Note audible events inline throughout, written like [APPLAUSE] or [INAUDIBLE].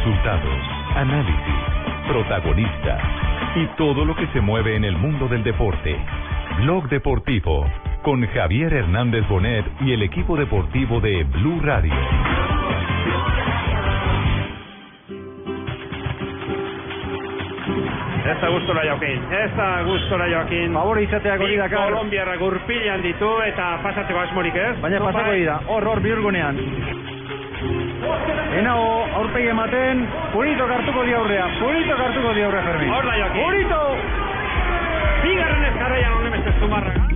Resultados, análisis, protagonistas y todo lo que se mueve en el mundo del deporte. Blog Deportivo con Javier Hernández Bonet y el equipo deportivo de Blue Radio. Ez da gustora jokin, ez da gustora jokin. Favor izatea gori Bi dakar. Kolonbiarra gurpilan ditu eta pasatzeko asmorik ez? Baina pasako dira, hor hor bihurgunean. Enao, aurpegi ematen, Purito hartuko di aurrea, Purito hartuko di aurrea, Fermin. Hor da jokin. Purito! Bigarren ez jarraian honen beste zumarraga.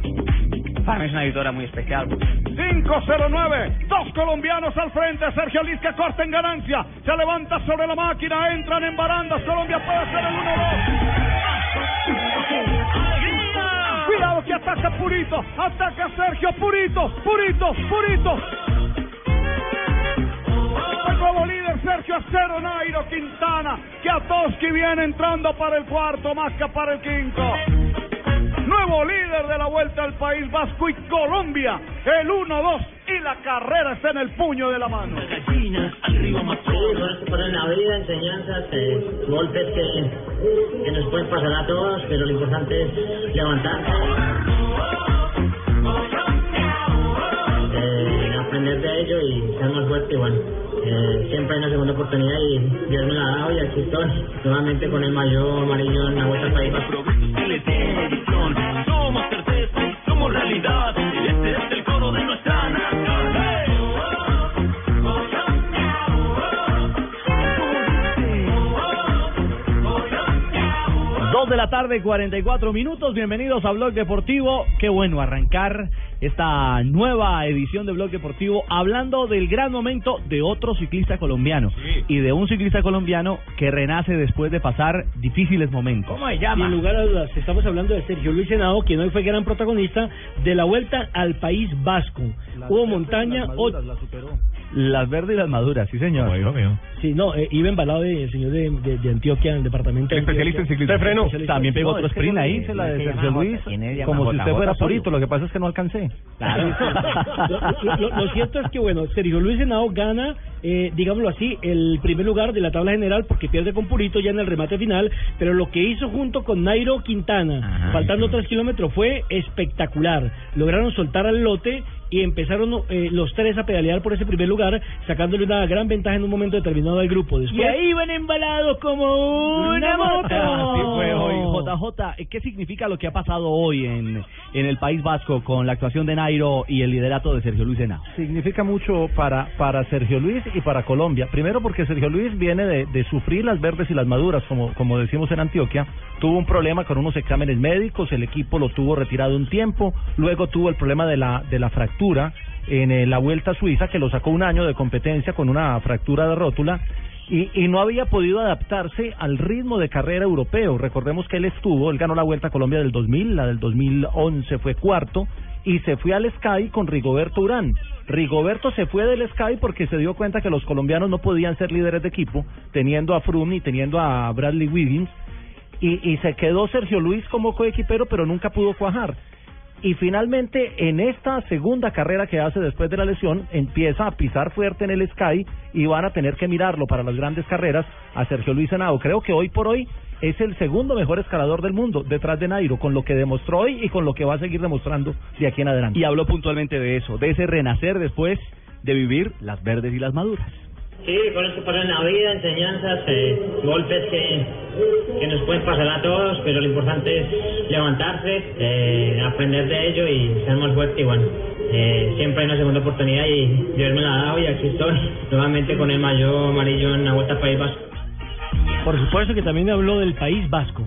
Para mí es una victoria muy especial. 5-0-9, dos colombianos al frente, Sergio Liz que corta en ganancia, se levanta sobre la máquina, entran en barandas, Colombia puede hacer el 1-2. Cuidado que ataca Purito, ataca Sergio Purito, Purito, Purito. Líder Sergio Acero Nairo Quintana, que Atoski viene entrando para el cuarto, Masca para el quinto. Nuevo líder de la vuelta al País Vasco y Colombia, el 1-2 y la carrera está en el puño de la mano. Sí, cosas que pasan en la vida, enseñanzas, eh, golpes que, que nos pueden pasar a todos, pero lo importante es levantarse, eh, aprender de ello y ser más fuerte. y Bueno, eh, siempre hay una segunda oportunidad y Dios me la ha dado y aquí estoy, nuevamente con el mayor amarillo en la vuelta al País Vasco. Somos certeza somos realidad. Y este es el coro de nuestra nación. Dos de la tarde, 44 minutos. Bienvenidos a Blog Deportivo. Qué bueno arrancar esta nueva edición de Blog Deportivo hablando del gran momento de otro ciclista colombiano y de un ciclista colombiano que renace después de pasar difíciles momentos. se llama? Sin lugar a dudas, estamos hablando de Sergio Luis Henao, quien hoy fue gran protagonista de la vuelta al País Vasco. Hubo montaña, o- Las verdes y las maduras, sí señor. sí, no, eh, iba embalado del señor de, de- de Antioquia, en el departamento. de Especialista en ciclismo. También pegó No, otro sprint ahí, le- se la de Sergio Luis, como si usted fuera purito, lo que pasa es que no alcancé. Lo, [LAUGHS] lo- lo- lo- lo cierto es que, bueno, Sergio gana, eh, digámoslo así, el primer lugar de la tabla general porque pierde con Purito ya en el remate final, pero lo que hizo junto con Nairo Quintana, Ajá. faltando tres kilómetros, fue espectacular. Lograron soltar al lote y empezaron eh, los tres a pedalear por ese primer lugar, sacándole una gran ventaja en un momento determinado al grupo. Después, Y ahí van embalados como una moto. Así fue hoy. JJ, ¿qué significa lo que ha pasado hoy en, en el País Vasco con la actuación de Nairo y el liderato de Sergio Luis Henao? Significa mucho para, para Sergio Luis y para Colombia. Primero porque Sergio Luis viene de, de sufrir las verdes y las maduras, como, como decimos en Antioquia. Tuvo un problema con unos exámenes médicos, el equipo lo tuvo retirado un tiempo, luego tuvo el problema de la, de la fractura en eh, la Vuelta Suiza, que lo sacó un año de competencia con una fractura de rótula. Y, y no había podido adaptarse al ritmo de carrera europeo. Recordemos que él estuvo, él ganó la Vuelta a Colombia del 2000, la del 2011 fue cuarto, y se fue al Sky con Rigoberto Urán. Rigoberto se fue del Sky porque se dio cuenta que los colombianos no podían ser líderes de equipo, teniendo a Froome y teniendo a Bradley Wiggins, y, y se quedó Sergio Luis como coequipero, pero nunca pudo cuajar. Y finalmente, en esta segunda carrera que hace después de la lesión, empieza a pisar fuerte en el Sky y van a tener que mirarlo para las grandes carreras a Sergio Luis Henao. Creo que hoy por hoy es el segundo mejor escalador del mundo, detrás de Nairo, con lo que demostró hoy y con lo que va a seguir demostrando de aquí en adelante. Y habló puntualmente de eso, de ese renacer después de vivir las verdes y las maduras. Sí, que pasan en la vida, enseñanzas, eh, golpes que, nos pueden pasar a todos, pero lo importante es levantarse, eh, aprender de ello y ser más fuerte. Y bueno, eh, siempre hay una segunda oportunidad y Dios me la ha dado y aquí estoy, [LAUGHS] nuevamente con el mayor amarillo en la vuelta País Vasco. por supuesto que también habló del País Vasco.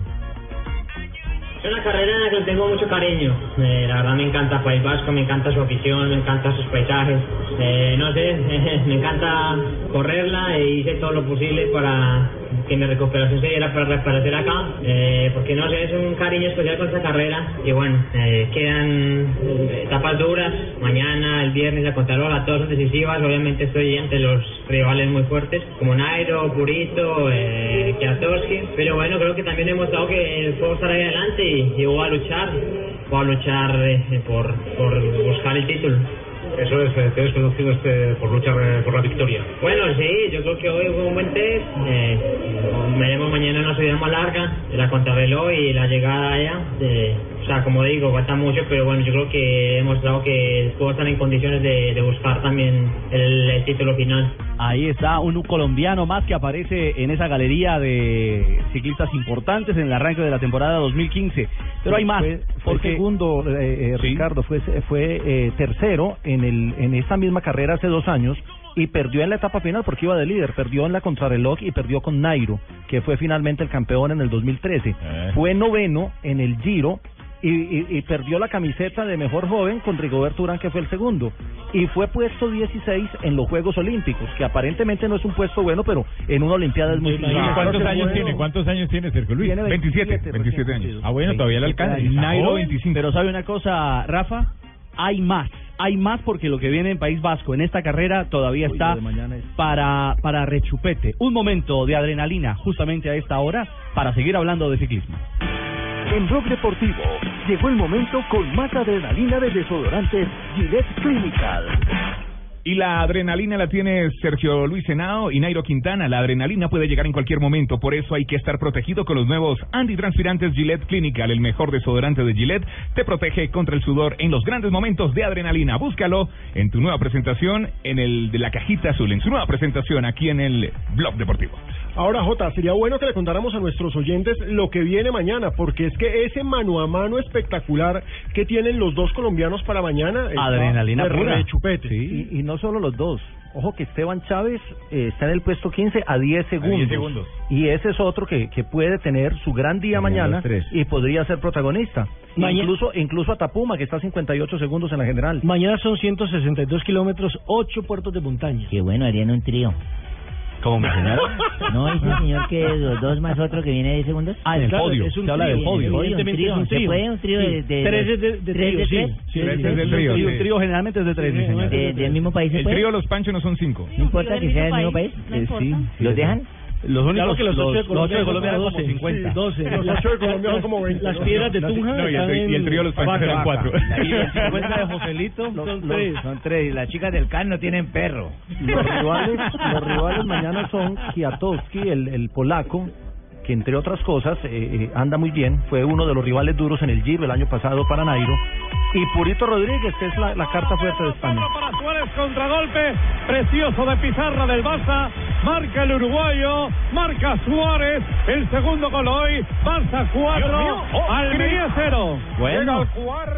Es una carrera en la que tengo mucho cariño. Eh, la verdad me encanta País Vasco, me encanta su afición, me encantan sus paisajes. Eh, no sé, [LAUGHS] me encanta correrla e hice todo lo posible para que mi recuperación se diera para reaparecer acá. Eh, porque no sé, es un cariño especial con esta carrera. Y bueno, eh, quedan eh, etapas duras. Mañana, el viernes, la contrarreloj, todas son decisivas. Obviamente estoy ante los rivales muy fuertes como Nairo, Purito, eh, Kwiatkowski. Pero bueno, creo que también he demostrado que puedo estar ahí adelante y, voy a luchar. Voy a luchar eh, por, por buscar el título. Eso es, eh, tienes conocido este, por luchar eh, por la victoria. Bueno, sí, yo creo que hoy hubo un buen test. Eh, veremos mañana una subida más larga, la contrarreloj y la llegada allá. De, sea, como digo, falta mucho, pero bueno, yo creo que hemos demostrado que puedo estar en condiciones de, de buscar también el, el título final. Ahí está un colombiano más que aparece en esa galería de ciclistas importantes en el arranque de la temporada 2015. Pero hay más. Fue, fue porque segundo, eh, eh, Sí. Ricardo, fue, fue eh, tercero en, el, en esta misma carrera hace dos años y perdió en la etapa final porque iba de líder, perdió en la contrarreloj y perdió con Nairo, que fue finalmente el campeón en el 2013. Fue noveno en el Giro y, y- y perdió la camiseta de mejor joven con Rigoberto Urán, que fue el segundo. Y fue puesto 16 en los Juegos Olímpicos, que aparentemente no es un puesto bueno, pero en una Olimpiada es muy ¿Y ¿Cuántos años tiene? ¿Cuántos años tiene Sergio Luis? Tiene 27, 27 años. Ah, bueno, todavía le alcanza. Nairo 25. Pero sabe una cosa, Rafa, hay más. Hay más porque lo que viene en País Vasco en esta carrera todavía Uy, está es- para, para rechupete. Un momento de adrenalina justamente a esta hora para seguir hablando de ciclismo. En Blog Deportivo llegó el momento con más adrenalina de desodorantes Gillette Clinical. Y la adrenalina la tiene Sergio Luis Henao y Nairo Quintana. La adrenalina puede llegar en cualquier momento, por eso hay que estar protegido con los nuevos antitranspirantes Gillette Clinical. El mejor desodorante de Gillette te protege contra el sudor en los grandes momentos de adrenalina. Búscalo en tu nueva presentación, en el de la cajita azul, en su nueva presentación aquí en el Blog Deportivo. Ahora, Jota, sería bueno que le contáramos a nuestros oyentes lo que viene mañana, porque es que ese mano a mano espectacular que tienen los dos colombianos para mañana Adrenalina de pura. Y, y no solo los dos. Ojo que Esteban Chávez eh, está en el puesto 15 a 10 segundos. segundos. Y ese es otro que, que puede tener su gran día mañana y podría ser protagonista. Incluso incluso a Tapuma, que está a 58 segundos en la general. Mañana son 162 kilómetros, 8 puertos de montaña. Qué bueno, harían un trío. ¿Cómo me señala? [LAUGHS] ¿No dice el señor que los dos más otro que viene de 10 segundos? Ah, en el Claro, podio. es un Se habla del trío, podio. un Evidentemente trío. es un ¿Se trío. puede un trío de, de Tres los- de, de tres trío, de sí. tres? Sí, Tres sí, es sí. del trío, Sí, sí. un trío generalmente es de tres, sí, señor. De- ¿Del mismo país se El puede? trío Los Panchos no son cinco. No importa que sea del mismo país. Eh, sí, ¿Los dejan? Los únicos, Claro que los ocho de los ocho de Colombia Colombia eran son como 12. 50. Sí, 12. Los ocho de Colombia son como 20. Las piedras de Tunja No, y el, y el trío Los Panchos eran vaca. cuatro. Y el 50 de Joselito Son Los- tres. Son tres. Y las chicas del CAN no tienen perro. Los rivales, los rivales mañana son Kwiatkowski, el, el polaco, que entre otras cosas eh, eh, anda muy bien, fue uno de los rivales duros en el Giro el año pasado para Nairo, y Purito Rodríguez, que es la, la carta fuerte de España. Para Suárez, contragolpe precioso de pizarra del Barça. Marca el uruguayo, marca Suárez. El segundo gol hoy. Barça 4, Almería 0. Bueno,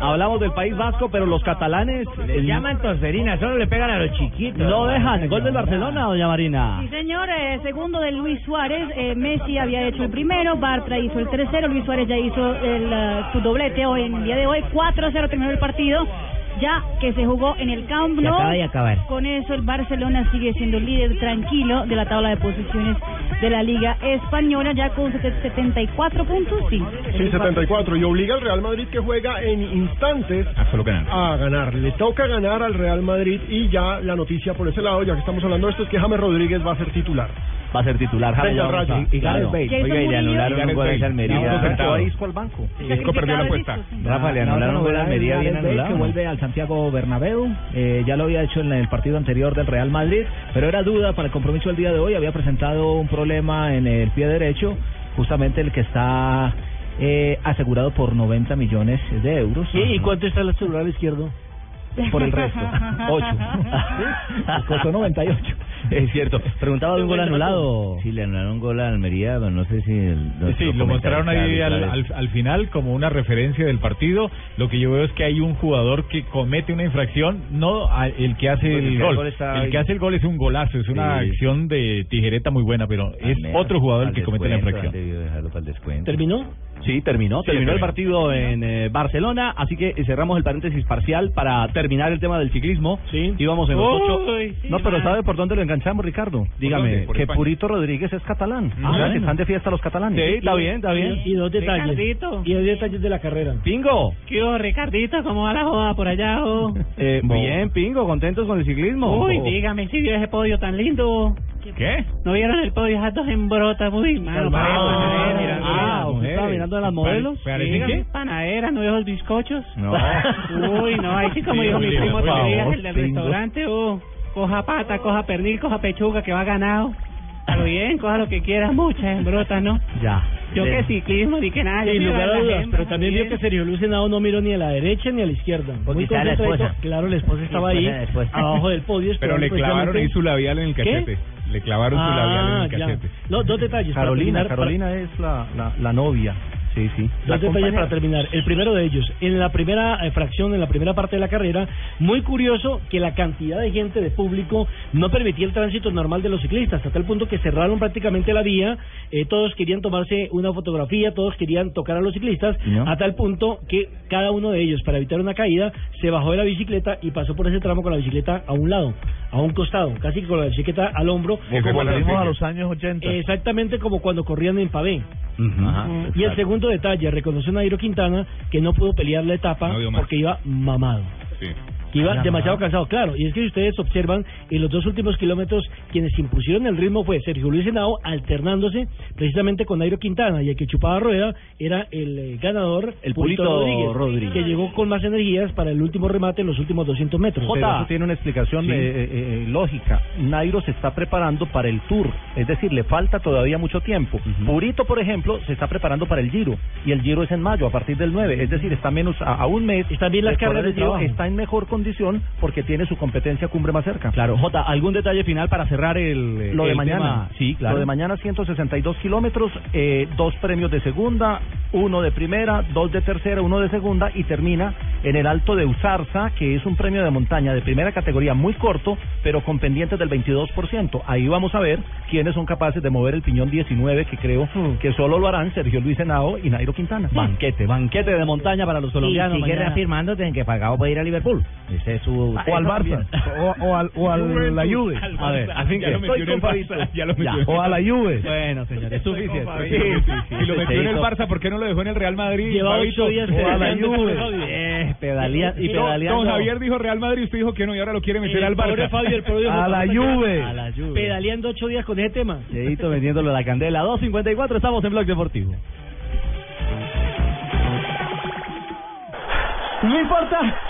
hablamos del País Vasco, pero los catalanes Les llaman tosferina, solo le pegan a los chiquitos. no dejan. Gol del Barcelona, doña Marina. Sí, señor, eh, segundo de Luis Suárez. eh, Messi había hecho el primero, Bartra hizo el tercero, Luis Suárez ya hizo el, eh, su doblete hoy en el día de hoy. 4-0 terminó el partido, ya que se jugó en el Camp Nou. acaba de acabar. Con eso el Barcelona sigue siendo el líder tranquilo de la tabla de posiciones de la Liga Española, ya con 74 puntos. Sí, Sí, 74. Y obliga al Real Madrid que juega en instantes A solo ganar. a ganar. Le toca ganar al Real Madrid y ya la noticia por ese lado, ya que estamos hablando de esto, es que James Rodríguez va a ser titular. Va a ser titular. James Rodríguez. Rayo. Y- y Gareth. Bale. Oiga, y le anularon un gol a ese Bale. Almería. Centavos. ahí al banco. Isco perdió la apuesta. Rafa, le anularon un gol a Almería bien anulado. que vuelve al Santiago Bernabéu, eh, ya lo había hecho en el partido anterior del Real Madrid, pero era duda para el compromiso del día de hoy, había presentado un problema en el pie derecho, justamente el que está eh, asegurado por 90 millones de euros. ¿Y, y cuánto está el celular izquierdo? Por el resto, [LAUGHS] 8. Costó 98. Es cierto. Preguntaba de un gol anulado. Sí, le anularon un gol a Almería, pero no sé si... el- Sí, lo mostraron ahí al, al, al final como una referencia del partido. Lo que yo veo es que hay un jugador que comete una infracción, no a- el que hace el gol. gol está El que hace el gol es un golazo, es una Sí. acción de tijereta muy buena, pero es otro jugador el que comete la infracción. debió dejarlo para el descuento. ¿Terminó? Sí, terminó. Sí, terminó el terminó. partido en eh, Barcelona, así que cerramos el paréntesis parcial para terminar el tema del ciclismo. Sí. Íbamos en los ocho. Uy, No, pero ¿sabe por dónde lo enganchamos, Ricardo? Dígame. Que España. Purito Rodríguez es catalán. Ah, o sea, que bueno. están de fiesta los catalanes. Sí, está bien, está bien. Y, y dos detalles. Ricardito. Y dos detalles de la carrera. Pingo. ¿Qué hubo, Ricardito? ¿Cómo va la joda por allá? oh? [LAUGHS] Eh, bien, Pingo, contentos con el ciclismo. Uy, dígame si vio ese podio tan lindo. ¿Qué? ¿No vieron el podio? Esas dos embrotas, muy mano. Ah, ah, ¿usted estaba mirando a las modelos? Sí, ¿Qué? panaderas, ¿no vio esos bizcochos? No. [LAUGHS] Uy, no, ahí sí como dijo mi primo favor, el del restaurante, uh, coja pata, coja pernil, coja pechuga, que va ganado. Está bien, coja lo que quiera, muchas embrotas, ¿no? Ya. Yo Bien. que ciclismo, ni que nada. yo Sin lugar a dudas, pero también vio que Sergio Luis Henao no miró ni a la derecha ni a la izquierda. Porque Muy estaba la esposa. Claro, la esposa estaba ahí, esposa, la esposa. abajo del podio. Pero le clavaron ahí su labial en el ¿Qué? cachete. Le clavaron su labial en Ah, el ya. cachete. No, dos detalles. Carolina, terminar, para- Carolina es la, la, la novia. Sí, sí. La Dos detalles compañera. para terminar. El primero de ellos, en la primera eh, fracción, en la primera parte de la carrera, muy curioso que la cantidad de gente de público no permitía el tránsito normal de los ciclistas, hasta tal punto que cerraron prácticamente la vía, eh, todos querían tomarse una fotografía, todos querían tocar a los ciclistas, ¿No? a tal punto que cada uno de ellos, para evitar una caída, se bajó de la bicicleta y pasó por ese tramo con la bicicleta a un lado, a un costado, casi que con la bicicleta al hombro. Como noticia. a los años 80. Exactamente como cuando corrían en pavé. Ajá, Y el segundo detalle, reconoció Nairo Quintana que no pudo pelear la etapa No porque iba mamado. Sí. Que iba demasiado cansado, claro. Y es que si ustedes observan, en los dos últimos kilómetros, quienes impusieron el ritmo fue Sergio Luis Henao, alternándose precisamente con Nairo Quintana. Y el que chupaba rueda era el eh, ganador, El Pulito Rodríguez. que llegó con más energías para el último remate en los últimos 200 metros. Pero eso tiene una explicación Sí. eh, eh, eh, lógica. Nairo se está preparando para el Tour, es decir, le falta todavía mucho tiempo. Purito, por ejemplo, se está preparando para el Giro y el Giro es en mayo, a partir del 9, es decir, está menos a, a un mes. Está bien las el de Giro, trabajo. está en mejor condición porque tiene su competencia cumbre más cerca. Claro, Jota, ¿algún detalle final para cerrar el Lo de mañana. tema? Sí, claro. Lo de mañana 162 kilómetros, eh, dos premios de segunda, uno de primera, dos de tercera, uno de segunda y termina en el Alto de Usarza, que es un premio de montaña de primera categoría muy corto, pero con pendientes del 22%. Ahí vamos a ver quiénes son capaces de mover el piñón 19, que creo Hmm. que solo lo harán Sergio Luis Henao y Nairo Quintana. Banquete, banquete de montaña para los colombianos. Y sigue mañana. reafirmando en que pagado puede ir a Liverpool. Ese es su... O al Barça, o, o al, o a la Juve. A ver, al Ya que Barça, [LAUGHS] ya lo metió O a la Juve. Bueno, señor, es suficiente. Sí, sí, sí. Si lo metió en el Barça, ¿por qué no lo dejó en el Real Madrid? Lleva ocho días O a la pedaleando Juve. Eh, pedalea, y pedaleando. Don Javier dijo Real Madrid, usted dijo que no y ahora lo quiere meter El al Barça. Fabio, el pobre A la Juve. A la Juve. Pedaleando ocho días con ese tema. Cheito vendiéndole la candela. 2.54, estamos en Blog Deportivo. No importa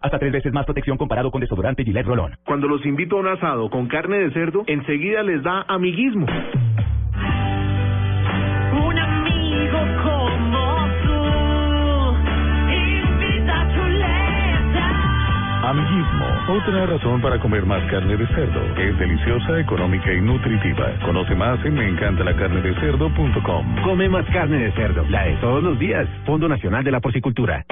Hasta tres veces más protección comparado con desodorante Gillette Rolón. Cuando los invito a un asado con carne de cerdo, enseguida les da amiguismo. Un amigo como tú invita chuleta. Amiguismo, otra razón para comer más carne de cerdo. Es deliciosa, económica y nutritiva. Conoce más en meencantalacarnedecerdo.com. Come más carne de cerdo, la de todos los días. Fondo Nacional de la Porcicultura.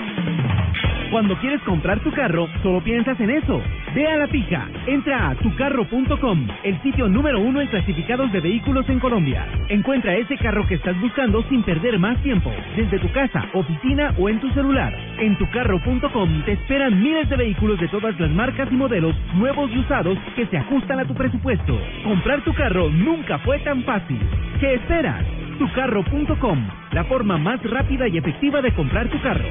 Cuando quieres comprar tu carro, solo piensas en eso. Ve a la fija. Entra a tucarro.com, el sitio número uno en clasificados de vehículos en Colombia. Encuentra ese carro que estás buscando sin perder más tiempo, desde tu casa, oficina o en tu celular. En tucarro.com te esperan miles de vehículos de todas las marcas y modelos, nuevos y usados, que se ajustan a tu presupuesto. Comprar tu carro nunca fue tan fácil. ¿Qué esperas? Tucarro.com, la forma más rápida y efectiva de comprar tu carro.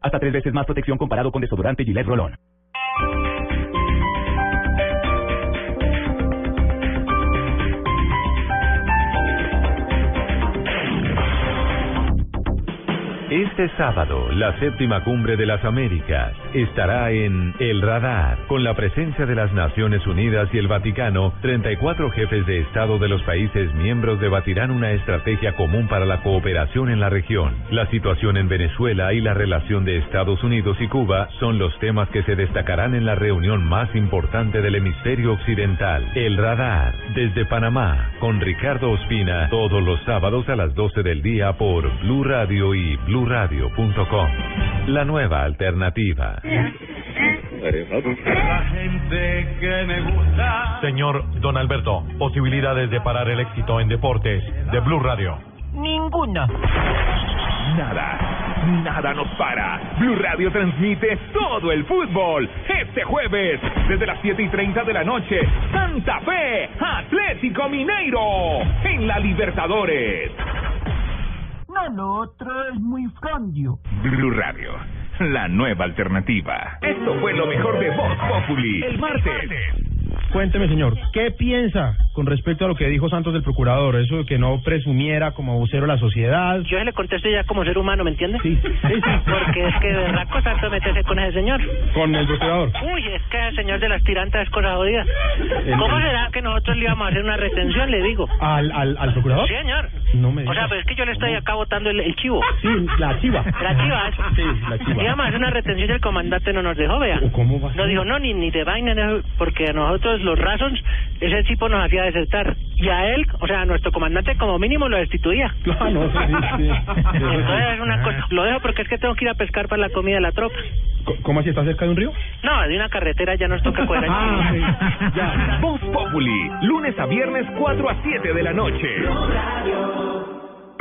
Hasta tres veces más protección comparado con desodorante Gillette Rolón. Este sábado, la séptima cumbre de las Américas estará en El Radar, con la presencia de las Naciones Unidas y el Vaticano. 34 jefes de Estado de los países miembros debatirán una estrategia común para la cooperación en la región. La situación en Venezuela y la relación de Estados Unidos y Cuba son los temas que se destacarán en la reunión más importante del hemisferio occidental. El Radar, desde Panamá, con Ricardo Ospina, todos los sábados a las 12 del día por Blue Radio y bluradio.com. La nueva alternativa. La gente que me gusta. Señor Don Alberto, posibilidades de parar el éxito en deportes de Blue Radio. Ninguna. Nada, nada nos para. Blue Radio transmite todo el fútbol. Este jueves, desde las 7 y 30 de la noche, Santa Fe, Atlético Mineiro, en la Libertadores. No, lo otro es muy frondio. Blue Radio, la nueva alternativa. Esto fue lo mejor de Voz Populi. El martes. Cuénteme, señor, ¿qué piensa con respecto a lo que dijo Santos del procurador? Eso de que no presumiera como vocero de la sociedad. Yo le contesto ya como ser humano, ¿me entiende? Sí, sí, sí. [LAUGHS] Porque es que de verdad cosa meterse con ese señor. Con el procurador. Uy, es que el señor de las tirantas es cosa jodida. El- ¿Cómo será que nosotros le íbamos a hacer una retención, le digo? ¿Al, al, al procurador? Sí, señor. No me O sea, digas. pues es que yo le estoy acá botando el, el chivo. Sí, la chiva. La chiva, eso. Sí, la chiva. Íbamos a hacer una retención y el comandante no nos dejó, vea. ¿Cómo va a Nos ser? dijo, no, ni, ni de vaina, porque a nosotros los Razons, ese tipo nos hacía desertar. Y a él, o sea, a nuestro comandante como mínimo lo destituía. [LAUGHS] Ah, no, sí, sí. Entonces es una cosa, lo dejo porque es que tengo que ir a pescar para la comida de la tropa. ¿Cómo así? ¿Está cerca de un río? No, de una carretera ya nos toca cuadrar. [LAUGHS] Ah, sí. Ya. Voz Populi, lunes a viernes 4 a 7 de la noche.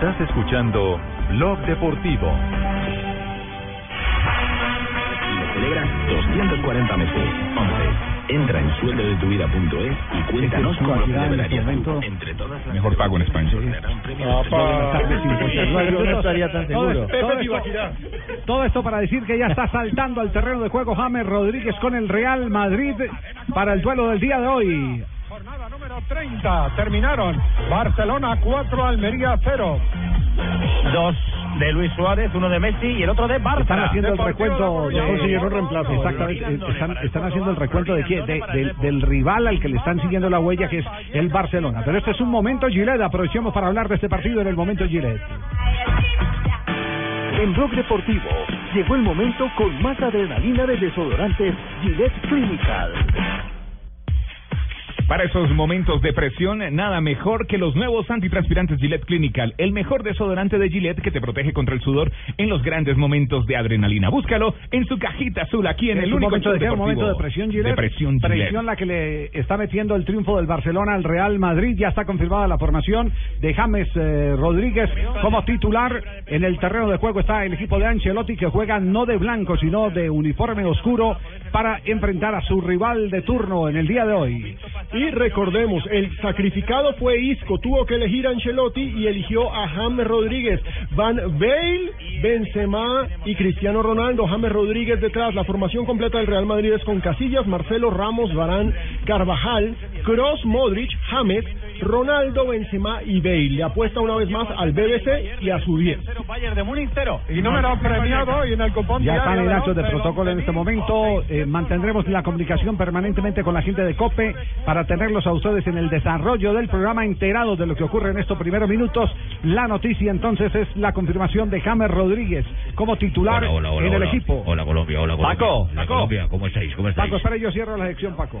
Estás escuchando Blog Deportivo. Lo celebras 240 meses. 11. Entra en sueldodetuvida.es y cuéntanos cómo lo celebrarías tú. Entre todas las Mejor pago en España. Yo no estaría tan seguro. Todo esto, todo esto para decir que ya está saltando al terreno de juego James Rodríguez con el Real Madrid para el duelo del día de hoy. Jornada número 30. Terminaron. Barcelona 4, Almería 0. Dos de Luis Suárez, uno de Messi y el otro de Barça. Están haciendo el recuento consiguieron reemplazo. Exactamente. Están, están haciendo el recuento de, quién? De- del, del rival al que le están siguiendo la huella, que es el Barcelona. Pero este es un momento Gillette. Aprovechemos para hablar de este partido en el momento Gillette. En Blog Deportivo llegó el momento con más adrenalina de desodorantes Gillette Clinical. Para esos momentos de presión, nada mejor que los nuevos antitranspirantes Gillette Clinical, el mejor desodorante de Gillette que te protege contra el sudor en los grandes momentos de adrenalina. Búscalo en su cajita azul aquí en el único momento de qué? momento de presión Gillette. De presión Gillette. Presión la que le está metiendo el triunfo del Barcelona al Real Madrid. Ya está confirmada la formación de James eh, Rodríguez como titular. En el terreno de juego está el equipo de Ancelotti que juega no de blanco sino de uniforme oscuro para enfrentar a su rival de turno en el día de hoy. Y recordemos, el sacrificado fue Isco, tuvo que elegir a Ancelotti y eligió a James Rodríguez. Van Bale, Benzema y Cristiano Ronaldo. James Rodríguez detrás. La formación completa del Real Madrid es con Casillas, Marcelo, Ramos, Barán, Carvajal, Cross, Modric, James, Ronaldo, Benzema y Bale. Le apuesta una vez más al BBC y a su 10. Bayern de Múnich Y número premiado hoy en el cupón Ya están en actos de protocolo en este momento. Eh, mantendremos la comunicación permanentemente con la gente de COPE para tenerlos a ustedes en el desarrollo del programa enterados de lo que ocurre en estos primeros minutos. La noticia entonces es la confirmación de James Rodríguez como titular Hola, hola, hola, en el hola. equipo. Hola Colombia, hola Colombia. Paco, Hola, Paco. Colombia, ¿cómo estáis? ¿Cómo estáis? Paco, espera, yo cierro la sección, Paco.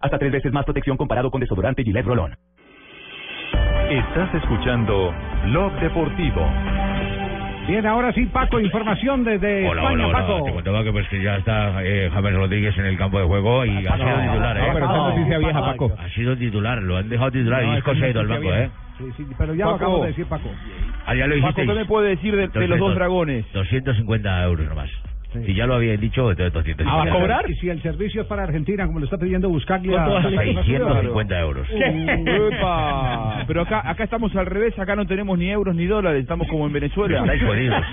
Hasta tres veces más protección comparado con desodorante Gillette Rolón. Estás escuchando Blog Deportivo. Bien, ahora sí, Paco, información desde Hola, España, hola, hola. Paco. Te contaba que pues que ya está eh, James Rodríguez en el campo de juego y ha sido titular, ¿eh? no, pero esa noticia vieja, Paco. Ha sido titular, lo han dejado titular No, y ido al noticia banco, vieja. ¿eh? Sí, sí, pero ya lo Paco. acabo de decir, Paco. Ah, ya lo Paco. ¿qué me puede decir de, de los dos dragones? 250 euros nomás. Si ya lo había dicho, entonces 250 Y si el servicio es para Argentina, como lo está pidiendo Buscaglia... ¿Cuánto vale? Hasta 650 euros. ¡Epa! Pero acá acá estamos al revés, acá no tenemos ni euros ni dólares, estamos como en Venezuela. Estáis jodidos.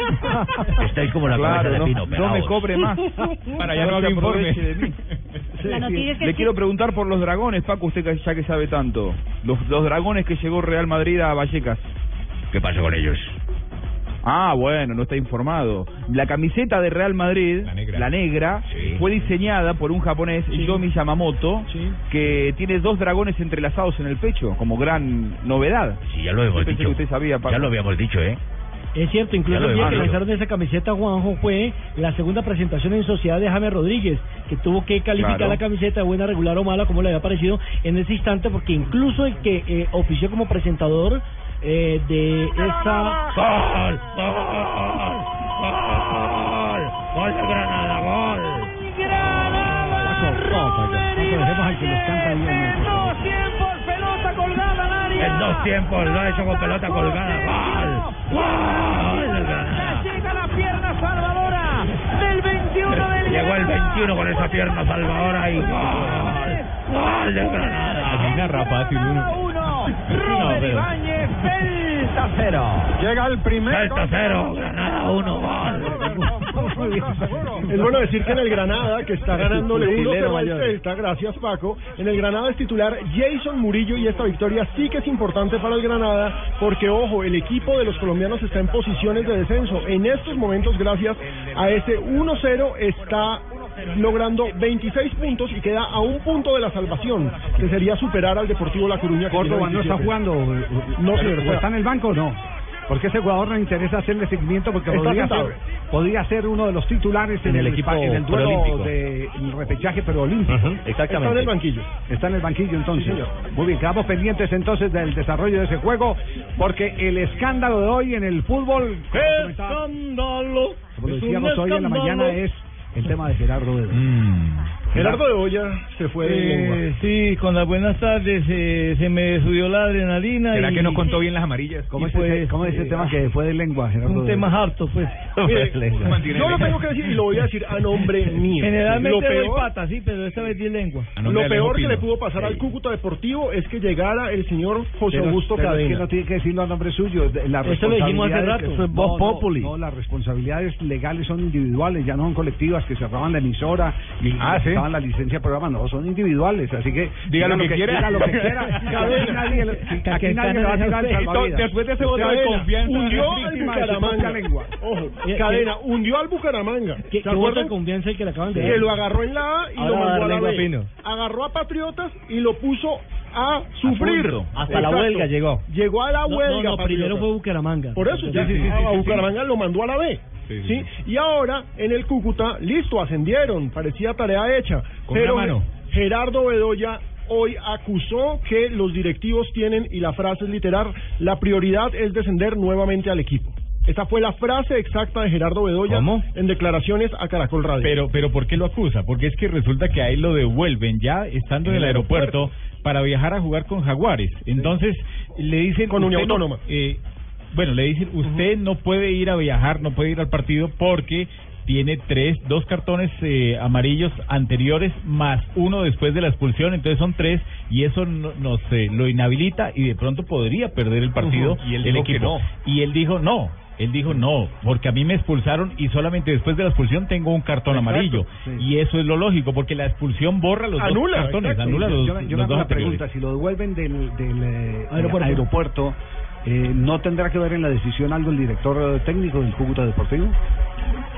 Estáis como la cabeza claro, de no, pino, no me cobre más. Para ya no se había informe. de mí. Le sí- quiero preguntar por los dragones, Paco, usted que- ya que sabe tanto. Los, los dragones que llegó Real Madrid a Vallecas. ¿Qué pasa con ellos? Ah, bueno, no está informado. La camiseta de Real Madrid, la negra, fue diseñada por un japonés, Yomi Yamamoto, que tiene dos dragones entrelazados en el pecho, como gran novedad. Sí, ya lo hemos Yo pensé dicho. que usted sabía, Paco. Ya lo habíamos dicho, ¿eh? Es cierto, incluso el día que lanzaron esa camiseta, Juanjo, fue la segunda presentación en sociedad de James Rodríguez, que tuvo que calificar Claro. la camiseta de buena, regular o mala, como le había parecido en ese instante, porque incluso el que eh, ofició como presentador eh, de esa... ¡Gol! ¡Gol! ¡Gol! ¡Gol de Granada! ¡Gol! Paco, dejemos al que nos canta ahí en. Dos tiempos, pelota colgada al área. En dos tiempos lo ha hecho con pelota colgada. ¡Gol! ¡Gol del Granada! Llega la pierna salvadora del 21 del Llegó el 21 con esa pierna salvadora y ¡gol! ¡Gol del Granada! fácil uno. [LAUGHS] uno. Pero- Ibáñez, Celta cero. Llega el primer. Celta cero, Granada uno, gol. [LAUGHS] Es bueno decir que en el Granada, que está ganándole Fusilero 1-0 al mayor. Celta, gracias Paco, en el Granada es titular Jason Murillo y esta victoria sí que es importante para el Granada porque, ojo, el equipo de los colombianos está en posiciones de descenso. En estos momentos, gracias a ese 1-0, está logrando 26 puntos y queda a un punto de la salvación, que sería superar al Deportivo La Coruña. que Córdoba no está 27. jugando. No, señor, ¿O está- en el banco o no? Porque ese jugador no interesa hacerle seguimiento porque podría ser, podría ser uno de los titulares en, En el equipo en el duelo preolímpico. de el repechaje pero olímpico. exactamente. Está en el banquillo. Está en el banquillo entonces. Sí. Muy bien, quedamos pendientes entonces del desarrollo de ese juego porque el escándalo de hoy en el fútbol, ¡Qué como comentaba- escándalo! como Es decíamos un hoy en la mañana, es el tema de Gerardo Bedo. Gerardo de Olla se fue de lengua. Eh, sí, con las buenas tardes eh, se me subió la adrenalina. ¿Será y, que no contó bien las amarillas? ¿Cómo es, ese, pues, cómo es ese eh, tema que fue de lengua, Gerardo? Un Bedo? tema harto, pues. [LAUGHS] Mire, yo lo tengo que decir y lo voy a decir a nombre [LAUGHS] mío. Generalmente lo doy peor, pata, sí, pero esta vez di lengua. lo peor que le pudo pasar al Cúcuta Deportivo es que llegara el señor José Pero- Augusto pero es Cadena. que no tiene que decirlo a nombre suyo. de- las Eso lo dijimos hace rato, eso es no, populi. No, las responsabilidades legales son individuales, ya no son colectivas que cerraban la emisora y Ah, ¿sí? La licencia de programa, no, son individuales. Así que Diga lo que quiera. [LAUGHS] Diga lo que quiera. Aquí nadie, le- aquí nadie le va a tirar el salvavidas. Después de ese voto de confianza. hundió al Bucaramanga. propia lengua. Ojo, Cadena hundió al Bucaramanga. ¿Qué, ¿Se acuerdan? de confianza el que le acaban de Que lo agarró en la A y Ahora lo mandó a la B. Agarró a Patriotas y lo puso a sufrir. punto. Hasta la huelga llegó. Llegó a la huelga. no, no, primero fue Bucaramanga. Por eso, ya sí, sí, sí, a sí, Bucaramanga lo mandó a la B. Sí, Y ahora en el Cúcuta, listo, ascendieron, parecía tarea hecha. Con pero mano. Gerardo Bedoya hoy acusó que los directivos tienen, y la frase es literal, la prioridad es descender nuevamente al equipo. Esta fue la frase exacta de Gerardo Bedoya ¿Cómo? en declaraciones a Caracol Radio. Pero, pero ¿por qué lo acusa? Porque es que resulta que a él lo devuelven ya estando en el aeropuerto para viajar a jugar con Jaguares. Entonces le dicen Con Unión Autónoma. eh, bueno, le dicen usted no puede ir a viajar, no puede ir al partido porque tiene tres, dos cartones eh, amarillos anteriores más uno después de la expulsión, entonces son tres y eso no- nos eh, lo inhabilita y de pronto podría perder el partido. Y él el dijo que equipo. no. Y él dijo no. Él dijo no, porque a mí me expulsaron y solamente después de la expulsión tengo un cartón Exacto, amarillo. sí. Y eso es lo lógico, porque la expulsión borra los Anula, dos cartones, exacto. anula los, yo, me- yo me los hago dos la anteriores. pregunta, si lo devuelven del, del eh, Aeropuerto. aeropuerto, eh, ¿no tendrá que ver en la decisión algo el director eh, técnico del Cúcuta Deportivo?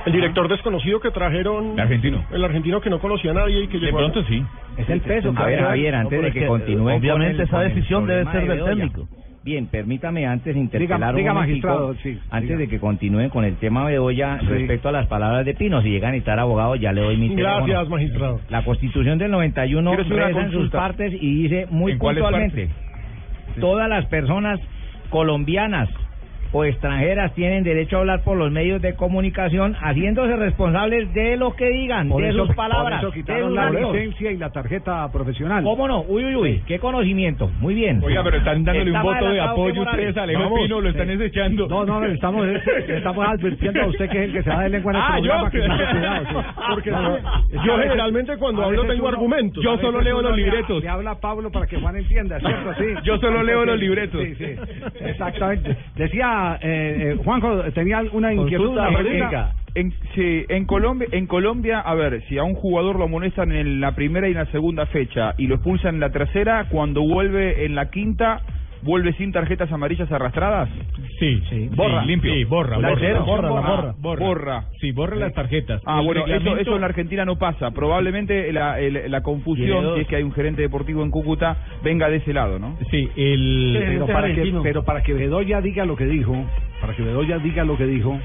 El director desconocido que trajeron. El argentino. El argentino que no conocía a nadie y que De llegó. pronto sí. Es el peso. A ver, Javier, antes de que continúe. obviamente esa decisión debe ser del técnico. Bien, permítame antes interpelar Diga- diga, un momentico, magistrado, sí, antes diga. de que continúen con el tema Bedoya Sí. respecto a las palabras de Pino. Si llegan a necesitar abogado, ya le doy mi Gracias, teléfono. magistrado. La Constitución del 91 Quiero hacer una reza en sus partes y dice muy ¿En cuáles puntualmente, todas las personas colombianas o extranjeras tienen derecho a hablar por los medios de comunicación haciéndose responsables de lo que digan, Por de eso, sus palabras, por eso de quitaron sus la licencia y la tarjeta profesional. ¿Cómo no? Uy, uy, uy, qué conocimiento. Muy bien. Oiga, pero están dándole un Está voto de apoyo ustedes a Alejo. Pino, lo están desechando. No, no, le estamos, le estamos advirtiendo a usted que es el que se da de lengua en el Ah, programa. yo. que cuidado, sí. Porque No, no, yo generalmente cuando hablo tengo uno- argumentos. Yo solo leo los libretos. Le habla Pablo para que Juan entienda, ¿cierto? Sí. Yo solo leo los libretos. Sí, sí, exactamente. Decía, eh, eh, Juanjo, tenía una inquietud, una pregunta. En, sí, en Colombia, en Colombia, a ver, si a un jugador lo amonestan en la primera y en la segunda fecha y lo expulsan en la tercera, cuando vuelve en la quinta, vuelve sin tarjetas amarillas arrastradas. Sí, sí. Borra. Sí, limpio. Sí, borra, La borra. borra, borra, borra, borra. Borra. Sí, borra las tarjetas. Ah, El bueno, eso, reglamento- eso en la Argentina no pasa. Probablemente la, el- la confusión, si es que hay un gerente deportivo en Cúcuta, venga de ese lado, ¿no? Sí, el... Pero para, que, pero para que Bedoya diga lo que dijo, para que Bedoya diga lo que dijo,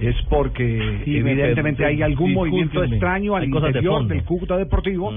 es porque Sí, evidentemente me- hay algún movimiento extraño al de interior del Cúcuta Deportivo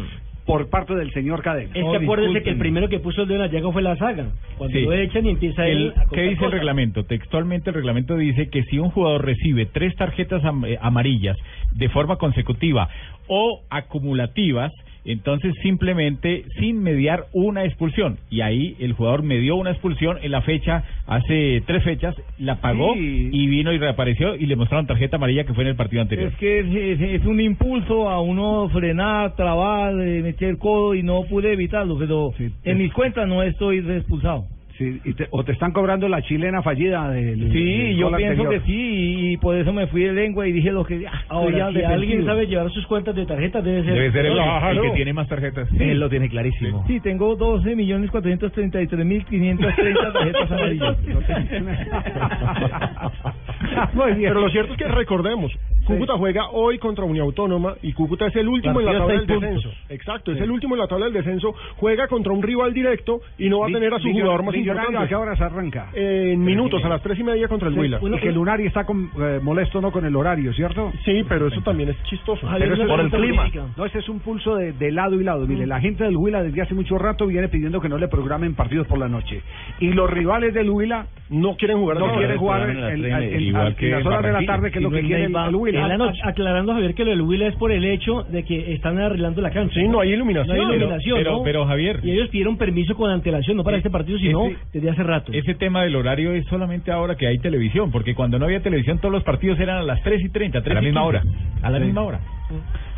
por parte del señor Cadena. Es que acuérdense que el primero que puso el dedo en la llaga fue la saga. Cuando Sí. lo echan y empieza El- él a ¿Qué dice el reglamento? Textualmente el reglamento dice que si un jugador recibe tres tarjetas am- eh, amarillas de forma consecutiva o acumulativas, entonces simplemente sin mediar una expulsión. Y ahí el jugador medió una expulsión en la fecha, hace tres fechas, la pagó Sí. y vino y reapareció y le mostraron tarjeta amarilla que fue en el partido anterior. Es que es, es- es un impulso a uno frenar, trabar, eh, meter el codo y no pude evitarlo, pero en mis cuentas no estoy expulsado. Sí, y te- o te están cobrando la chilena fallida del Sí, del yo pienso anterior. que sí, y, por eso me fui de lengua y dije lo que... ah, Ahora, si alguien sabe llevar sus cuentas de tarjetas, debe ser. Debe ser el, que tiene más tarjetas. Sí. Él lo tiene clarísimo. Sí, tengo 12 millones 433 mil 530 tarjetas amarillas. [LAUGHS] Muy bien. Pero lo cierto es que recordemos, Cúcuta juega hoy contra Unión Autónoma y Cúcuta es el último en la tabla del descenso. puntos. Exacto, es el último en la tabla del descenso. Juega contra un rival directo y no va a tener a su jugador más millonario. ¿A qué arranca? En minutos, a las tres y media contra el Sí, Huila. y que Lunari está con- eh, molesto no con el horario, ¿cierto? Sí, pero eso también es chistoso. Pero eso es por el clima. No, ese es un pulso de, de lado y lado. Mire, la gente del Huila desde hace mucho rato viene pidiendo que no le programen partidos por la noche. Y los rivales del Huila no quieren jugar. no quieren jugar en, en- las horas de la tarde, que es lo que quiere el, Huila. la noche. Aclarando, Javier, que lo del Huila es por el hecho de que están arreglando la cancha. Sí, no hay iluminación. No hay Pero- iluminación, pero- pero, Javier- Y ellos pidieron permiso con antelación, no para este partido, sino ese- desde hace rato. Ese tema del horario es solamente ahora que hay televisión, porque cuando no había televisión todos los partidos eran a las 3 y 30, 3 A la misma 15. hora. A la Sí. misma hora.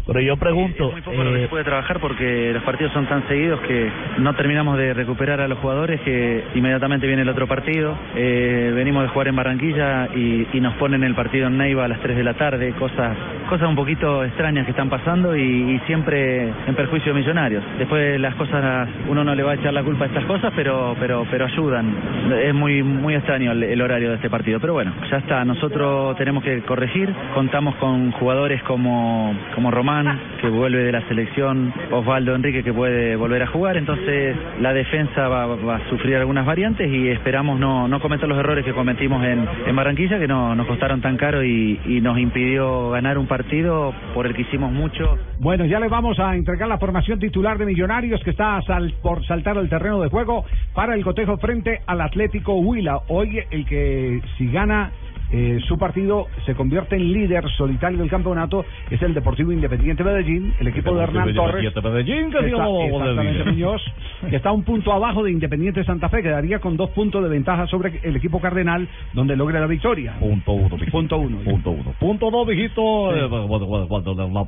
Pero yo pregunto, Muy poco lo que eh, se puede trabajar porque los partidos son tan seguidos que no terminamos de recuperar a los jugadores que inmediatamente viene el otro partido. Eh, venimos de jugar en Barranquilla y, y nos ponen el partido en Neiva a las 3 de la tarde, cosas cosas un poquito extrañas que están pasando y, y siempre en perjuicio de millonarios. Después las cosas, uno no le va a echar la culpa a estas cosas, pero pero pero ayudan. Es muy muy extraño el, el horario de este partido, pero bueno, ya está. Nosotros tenemos que corregir. Contamos con jugadores como como Román que vuelve de la selección, Osvaldo Enrique que puede volver a jugar, entonces la defensa va, a sufrir algunas variantes y esperamos no, no cometer los errores que cometimos en, en Barranquilla que no, nos costaron tan caro y, y nos impidió ganar un partido por el que hicimos mucho. Bueno, ya le vamos a entregar la formación titular de Millonarios que está sal- por saltar al terreno de juego para el cotejo frente al Atlético Huila. Hoy el que si gana eh, su partido se convierte en líder solitario del campeonato es el Deportivo Independiente Medellín, el equipo de Hernán Torres. Independiente Medellín, que está- exactamente. Muñoz, que está un punto abajo de Independiente Santa Fe, quedaría con dos puntos de ventaja sobre el equipo cardenal, donde logre la victoria. Punto uno, mijito. Punto uno. Punto uno. Punto dos, mijito. Sí. Eh,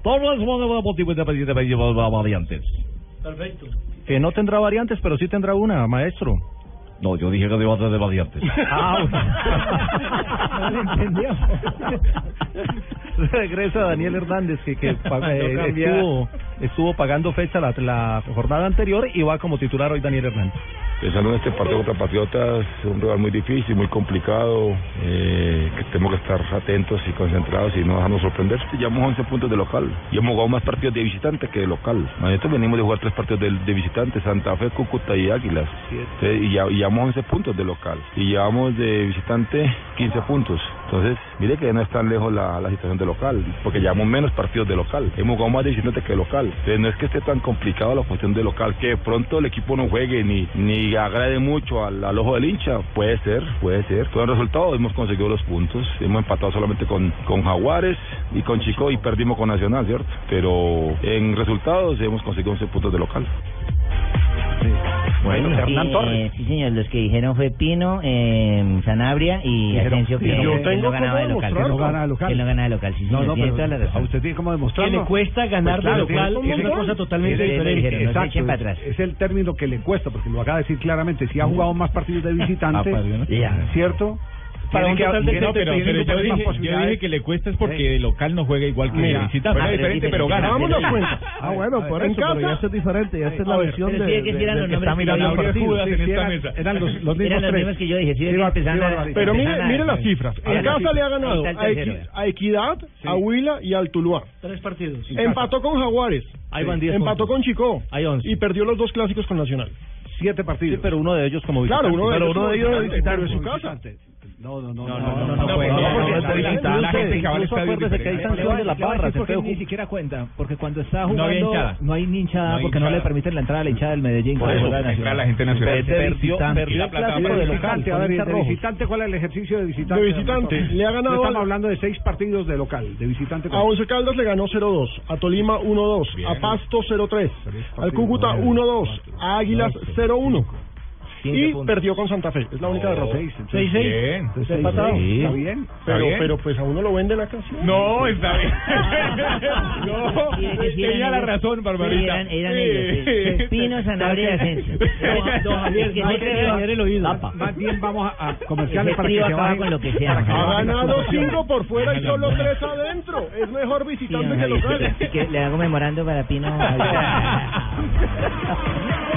Torres, Deportivo Independiente Medellín va a variantes. Perfecto. Que no tendrá variantes, pero sí tendrá una, maestro. No, yo dije que iba a tener variantes. [LAUGHS] Ah, [LAUGHS] no lo entendió. Regresa Daniel Hernández, que, que eh, estuvo, estuvo pagando fecha la, la jornada anterior y va como titular hoy Daniel Hernández. Pensando en este partido contra Patriotas, un rival muy difícil, muy complicado, eh, que tenemos que estar atentos y concentrados y no dejarnos sorprender. Llevamos 11 puntos de local y hemos jugado más partidos de visitante que de local. Nosotros venimos de jugar tres partidos de, de visitante, Santa Fe, Cúcuta y Águilas. Entonces, y, ya, y llevamos 11 puntos de local y llevamos de visitante 15 puntos. Entonces, mire que no es tan lejos la, la situación de local, porque llevamos menos partidos de local. Hemos jugado más de visitante que de local. Entonces, no es que esté tan complicado la cuestión de local, que de pronto el equipo no juegue ni, ni agrade mucho al, al ojo del hincha. Puede ser, puede ser. Todo el resultado hemos conseguido los puntos. Hemos empatado solamente con, con Jaguares y con Chico y perdimos con Nacional, ¿cierto? Pero en resultados hemos conseguido 11 puntos de local. Bueno, Hernán sí, Torres. eh, sí, señor, los que dijeron fue Pino, eh, Sanabria y Asensio que, yo tengo no ganaba de local. Que no gana de local. Que no gana de local, sí, No, señor, no, tiene pero toda la razón. a usted tiene cómo demostrarlo. Que le cuesta ganar de local, tiene- es una cosa totalmente tiene- diferente. tiene- no exacto, echen para es- atrás. Es el término que le cuesta, porque lo acaba de decir claramente. Si ha jugado más partidos de visitante, Ah, pues, ¿no? ya, ¿cierto? Para un que- total de tiene no, que pero, pero yo, dije, yo dije que le cuesta es porque el local no juega igual que Mira, el visitante. pero es diferente, pero gana. Hagámonos cuenta. Ah, bueno, por En eso, pero casa- ya es diferente. Ya es la versión de, que de- que está nombres que mirando yo a dije. Judas en esta eran- mesa. eran los, los mismos tres. que yo dije, sí, que. Pero mire, Empezaron a- mire las cifras. En casa le ha ganado a, Equidad, a Huila y al Tuluá. Tres partidos. Empató con Jaguares. Ahí van 10 Empató con Chico. Hay 11. Y perdió los dos clásicos con Nacional. Siete partidos. Sí, pero uno de ellos como Claro, visitante. de ellos uno de ellos como de visitante, en su casa. No, no, no, No, no, no, no, la gente que va al estadio que hay sanción de la barra. se puede ni siquiera cuenta, porque cuando está No jugando no hay hinchada porque no le permiten la entrada a la hinchada del Medellín. Por eso, la gente nacional. Perdió- el clásico de local, visitante, a ver, de visitante, ¿cuál es el ejercicio de visitante? De visitante, le ha ganado No estamos hablando de seis partidos de local, de visitante. A Once Caldas le ganó 0-2, a Tolima 1-2, a Pasto 0-3, al Cúcuta 1-2, a Águilas 0-1 y perdió con Santa Fe. Es la única derrota. 6-6. Bien. Entonces, Empatado. seis, Está bien. Pero, bien. pero pues a uno lo venden acá. [LAUGHS] ¿sí? No, está bien. no, tenía la razón, Barbarita. eran, eran Sí. ellos. eh, Espino, Sanabria y Asensio. Don Javier, que no hay que dañar el oído. Más bien vamos a, a comerciales para que se acaba vayan. con lo que sea. Ha ganado promociones. 5 por fuera y solo 3 adentro. Es mejor Sí, visitante que local. le hago memorando para Pino. [LAUGHS]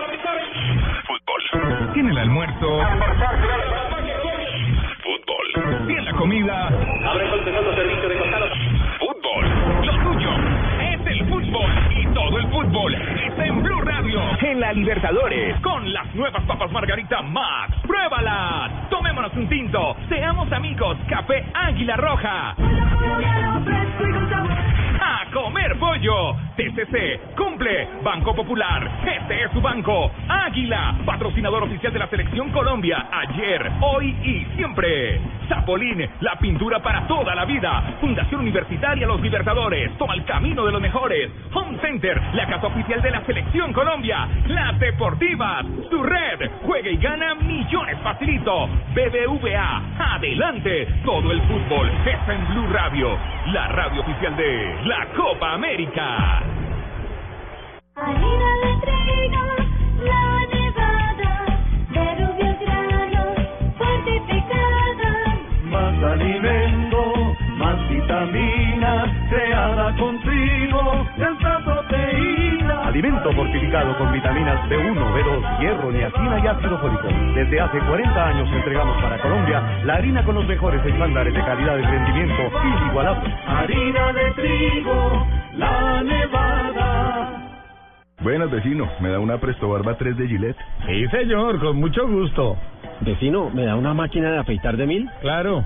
Tiene el almuerzo. Fútbol. Tiene la comida. Abre con segundo servicio de costado. Fútbol. Lo tuyo es el fútbol. Y todo el fútbol está en Blue Radio. En la Libertadores. Con las nuevas papas Margarita Max. ¡Pruébalas! Tomémonos un tinto. Seamos amigos. Café Águila Roja. A comer pollo. TCC cumple. Banco Popular. Este es su banco. Águila, patrocinador oficial de la Selección Colombia. Ayer, hoy y siempre. Zapolín, la pintura para toda la vida. Fundación Universitaria Los Libertadores. Toma el camino de los mejores. Home Center, la casa oficial de la Selección Colombia. Las Deportivas, su red. Juega y gana millones facilito. BBVA, adelante. Todo el fútbol está en Blue Radio. La radio oficial de la Copa América. Más vitaminas, creada con trigo, tanta proteína. Alimento fortificado con vitaminas B1, B2, hierro, niacina y ácido fólico. Desde hace 40 años entregamos para Colombia la harina con los mejores estándares de calidad y rendimiento inigualables. Harina de trigo, la nevada. Buenas, vecino. ¿Me da una Presto Barba 3 de Gillette? Sí, señor, con mucho gusto. Vecino, ¿me da una máquina de afeitar de mil? Claro,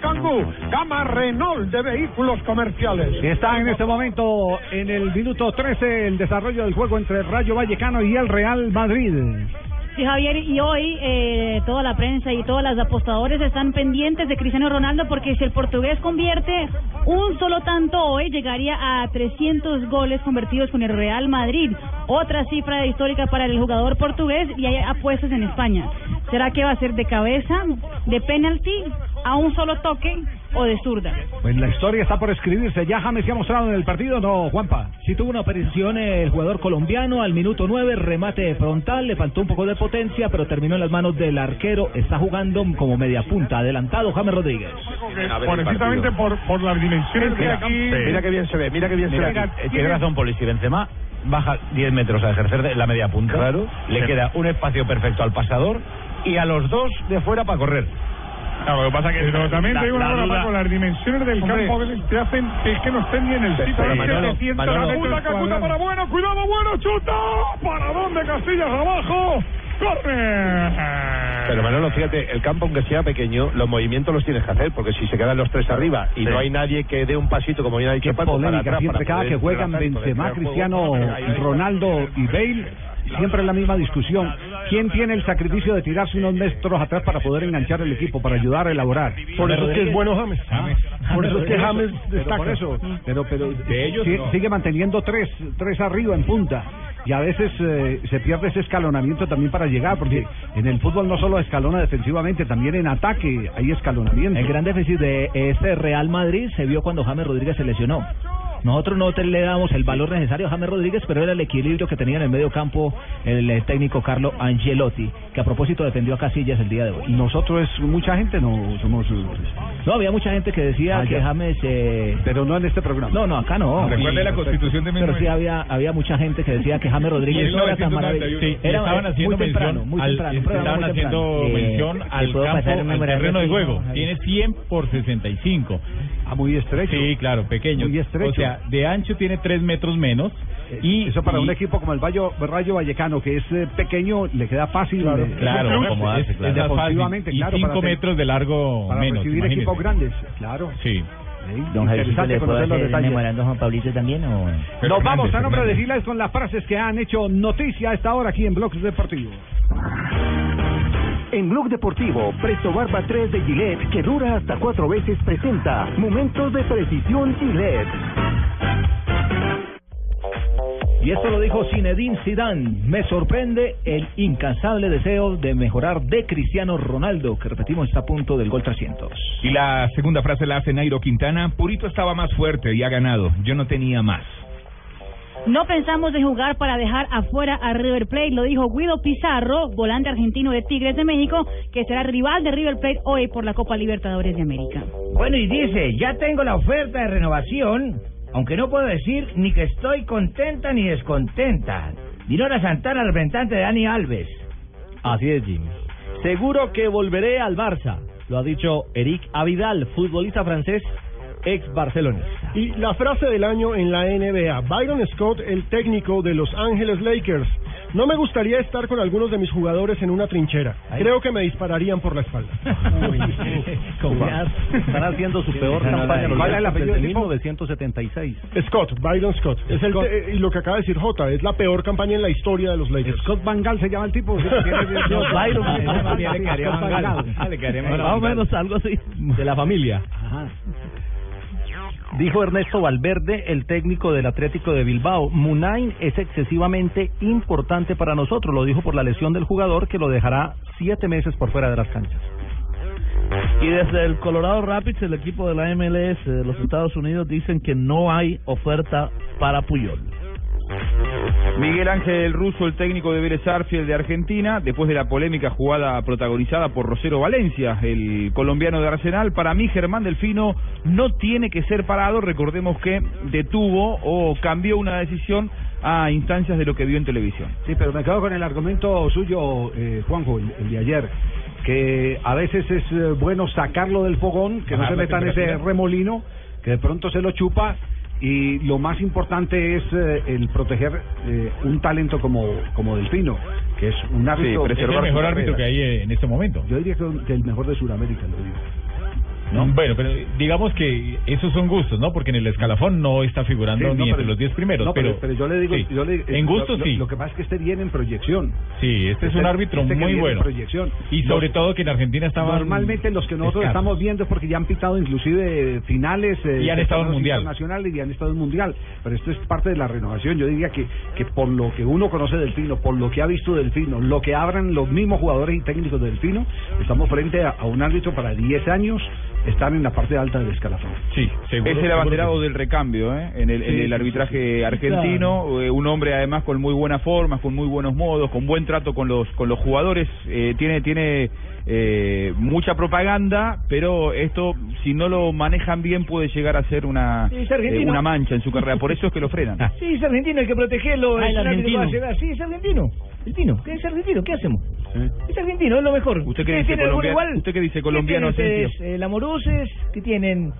Kangoo, gama Renault de vehículos comerciales. Está en este momento en el minuto 13 el desarrollo del juego entre Rayo Vallecano y el Real Madrid. Sí, Javier, y hoy eh, toda la prensa y todas las apostadores están pendientes de Cristiano Ronaldo porque si el portugués convierte un solo tanto hoy, llegaría a 300 goles convertidos con el Real Madrid. Otra cifra histórica para el jugador portugués y hay apuestas en España. ¿Será que va a ser de cabeza, de penalti, a un solo toque o de zurda? Pues la historia está por escribirse. ¿Ya James se ha mostrado en el partido? No, Juanpa. Sí tuvo una aparición el jugador colombiano al minuto 9, remate frontal, le faltó un poco de potencia, pero terminó en las manos del arquero. Está jugando como media punta, adelantado James Rodríguez. Precisamente por, por las dimensiones que aquí... mira qué bien se ve, mira qué bien Mira, se ve. mira, Tiene tiene- razón Poli, si Benzema baja 10 metros a ejercer de la media punta, Claro. le Sí. queda un espacio perfecto al pasador y a los dos de fuera para correr. Claro, lo que pasa que Pero también la- te digo una la cosa, Paco, las dimensiones del Hombre. campo que te hacen que es que no estén ni en el sitio. pero Es Manolo, 700 Manolo, metros Cacuta para bueno, cuidado, bueno, chuta. ¿Para dónde Casillas abajo? ¡Corre! Pero Manolo, fíjate, el campo aunque sea pequeño, los movimientos los tienes que hacer, porque si se quedan los tres arriba y Sí. no hay nadie que dé un pasito, como bien ha dicho Paco, para atrás, siempre para cada que juegan Benzema. Cristiano. Ronaldo y Bale. Siempre es la misma discusión. ¿Quién tiene el sacrificio de tirarse unos metros atrás para poder enganchar el equipo, para ayudar a elaborar? Por eso es que es bueno James. Por eso es que James Pero destaca. por eso, pero, pero De ellos si- no. sigue manteniendo tres, tres arriba en punta. Y a veces eh, se pierde ese escalonamiento también para llegar, porque en el fútbol no solo escalona defensivamente, también en ataque hay escalonamiento. El gran déficit de este Real Madrid se vio cuando James Rodríguez se lesionó. Nosotros no te le damos el valor necesario a James Rodríguez, pero era el equilibrio que tenía en el medio campo el eh, técnico Carlo Angelotti, que a propósito defendió a Casillas el día de hoy. Y nosotros, mucha gente, no somos... No, había mucha gente que decía Ah, que. James... eh, Pero no en este programa. No, no, acá no. Recuerde Y- la Constitución de Pero sí 1900. había, había mucha gente que decía que James Rodríguez no era tan maravilloso. Sí, Era estaban eh, haciendo muy temprano, mención muy al, temprano, un programa estaban muy haciendo temprano. mención Eh, al ¿le puedo campo, al terreno de juego. Tiene 100 por 65. Ah, muy estrecho. Sí, claro, pequeño. Muy estrecho. O sea, de ancho tiene 3 metros menos. Y Eso para y- un equipo como el Rayo, Rayo Vallecano, que es eh, pequeño, le queda fácil. Claro, eh, claro, acomodarse, es- claro. defensivamente, Y claro. cinco para hacer- metros de largo para menos, recibir imagínese. equipos grandes, claro. Sí. Don Interesante conocer los detalles. Juan Pablito también o...? Nos vamos a nombre de Giles con las frases que han hecho noticia a esta hora aquí en Bloques Deportivos. En Blog Deportivo, Presto Barba 3 de Gillette, que dura hasta cuatro veces, presenta Momentos de Precisión Gillette. Y esto lo dijo Zinedine Zidane. Me sorprende el incansable deseo de mejorar de Cristiano Ronaldo, que repetimos está a punto del gol 300. Y la segunda frase la hace Nairo Quintana. Purito estaba más fuerte y ha ganado. Yo no tenía más. No pensamos en jugar para dejar afuera a River Plate, lo dijo Guido Pizarro, volante argentino de Tigres de México, que será rival de River Plate hoy por la Copa Libertadores de América. Bueno, y dice, ya tengo la oferta de renovación, aunque no puedo decir ni que estoy contenta ni descontenta. Dinora Santana, representante de Dani Alves. Así es, Jimmy. Seguro que volveré al Barça, lo ha dicho Eric Avidal, futbolista francés, ex barcelonista. Y la frase del año en la NBA, Byron Scott, el técnico de Los Ángeles Lakers. No me gustaría estar con algunos de mis jugadores en una trinchera. Creo que me dispararían por la espalda. [LAUGHS] [LAUGHS] Están haciendo su peor campaña ¿cuál es el apellido desde del tipo? 1976. Scott, Byron Scott. Es el Scott. y lo que acaba de decir Jota, es la peor campaña en la historia de los Lakers. Scott Van Gaal se llama el tipo. ¿sí? No, [LAUGHS] Byron. Ese más o menos algo así, de la familia. Ajá. Dijo Ernesto Valverde, el técnico del Atlético de Bilbao, Munain es excesivamente importante para nosotros, lo dijo por la lesión del jugador que lo dejará siete meses por fuera de las canchas. Y desde el Colorado Rapids, el equipo de la MLS de los Estados Unidos, dicen que no hay oferta para Puyol. Miguel Ángel Russo, el técnico de Vélez Arfield de Argentina, después de la polémica jugada protagonizada por Rosero Valencia, el colombiano de Arsenal, para mí Germán Delfino no tiene que ser parado, recordemos que detuvo o cambió una decisión a instancias de lo que vio en televisión. Sí, pero me quedo con el argumento suyo, eh, Juanjo, el, el de ayer, que a veces es eh, bueno sacarlo del fogón, que no se meta en ese remolino, que de pronto se lo chupa. Y lo más importante es eh, el proteger eh, un talento como, como Delfino, que es un árbitro. Es el mejor árbitro que hay en este momento. Yo diría que, que el mejor de Sudamérica, lo digo. Bueno, pero digamos que esos son gustos, ¿no? Porque en el escalafón no está figurando Sí, no, ni entre los 10 primeros. no, pero, yo le digo, sí. yo le- en gusto lo- sí. Lo, que pasa es que este viene en proyección. Sí, este es un árbitro este muy bueno. proyección. Y sobre Los- todo que en Argentina estaban Normalmente los que nosotros escasos. estamos viendo es porque ya han pitado inclusive finales eh, Y han estado en Mundial. internacionales y han estado en mundial. Pero esto es parte de la renovación. Yo diría que, que por lo que uno conoce del Fino, por lo que ha visto del Fino, lo que abran los mismos jugadores y técnicos del Fino, estamos frente a, a un árbitro para 10 años estar en la parte alta del escalafón. Sí, es el abanderado del recambio ¿eh? en el, en arbitraje sí, sí. argentino, eh, un hombre además con muy buenas formas, con muy buenos modos, con buen trato con los con los jugadores, eh, tiene tiene eh, mucha propaganda, pero esto si no lo manejan bien puede llegar a ser una eh, una mancha en su carrera, por eso es que lo frenan. Sí, es argentino, hay que protegerlo. Ah, el argentino. Sí, es argentino. El Tino, ¿qué es argentino? ¿Qué hacemos? Es argentino, es lo mejor. ¿Usted qué ¿Ustedes dice, tienen igual? ¿Usted qué dice, ¿Qué colombiano, tienen Asensio? ustedes? Eh, ¿Lamoruces? ¿Qué tienen?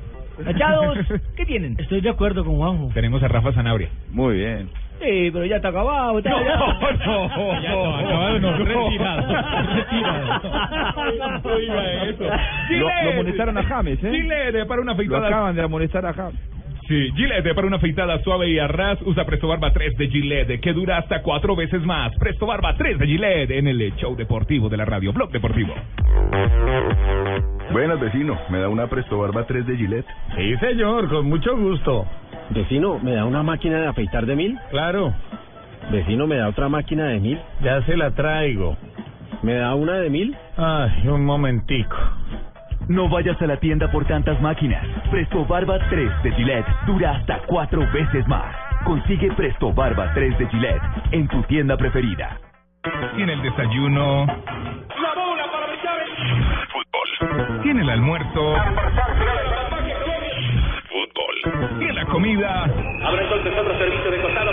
¿Machados? [LAUGHS] ¿Qué tienen? Estoy de acuerdo con Juanjo. Tenemos a Rafa Sanabria. Muy bien. Sí, pero ya está acabado. Está, No, ya- no, [LAUGHS] Ya no, acabado no, retirado, No [LAUGHS] eso. Lo, lo amonestaron a James, ¿eh? Gillette para una Lo acaban de amonestar a James. Sí, Gillette para una afeitada suave y a ras usa Presto Barba 3 de Gillette, que dura hasta cuatro veces más. Presto Barba 3 de Gillette en el show deportivo de la radio, Blog Deportivo. Buenas, vecino. ¿Me da una Presto Barba 3 de Gillette? Sí, señor, con mucho gusto. Vecino, ¿me da una máquina de afeitar de mil? Claro. Vecino, ¿me da otra máquina de mil? Ya se la traigo. ¿Me da una de mil? Ay, un momentico. No vayas a la tienda por tantas máquinas. Presto Barba 3 de Gillette dura hasta cuatro veces más. Consigue Presto Barba 3 de Gillette en tu tienda preferida. Tiene el desayuno. Fútbol. Tiene el almuerzo. Fútbol. Tiene la comida. Habrá entonces otro servicio de costado.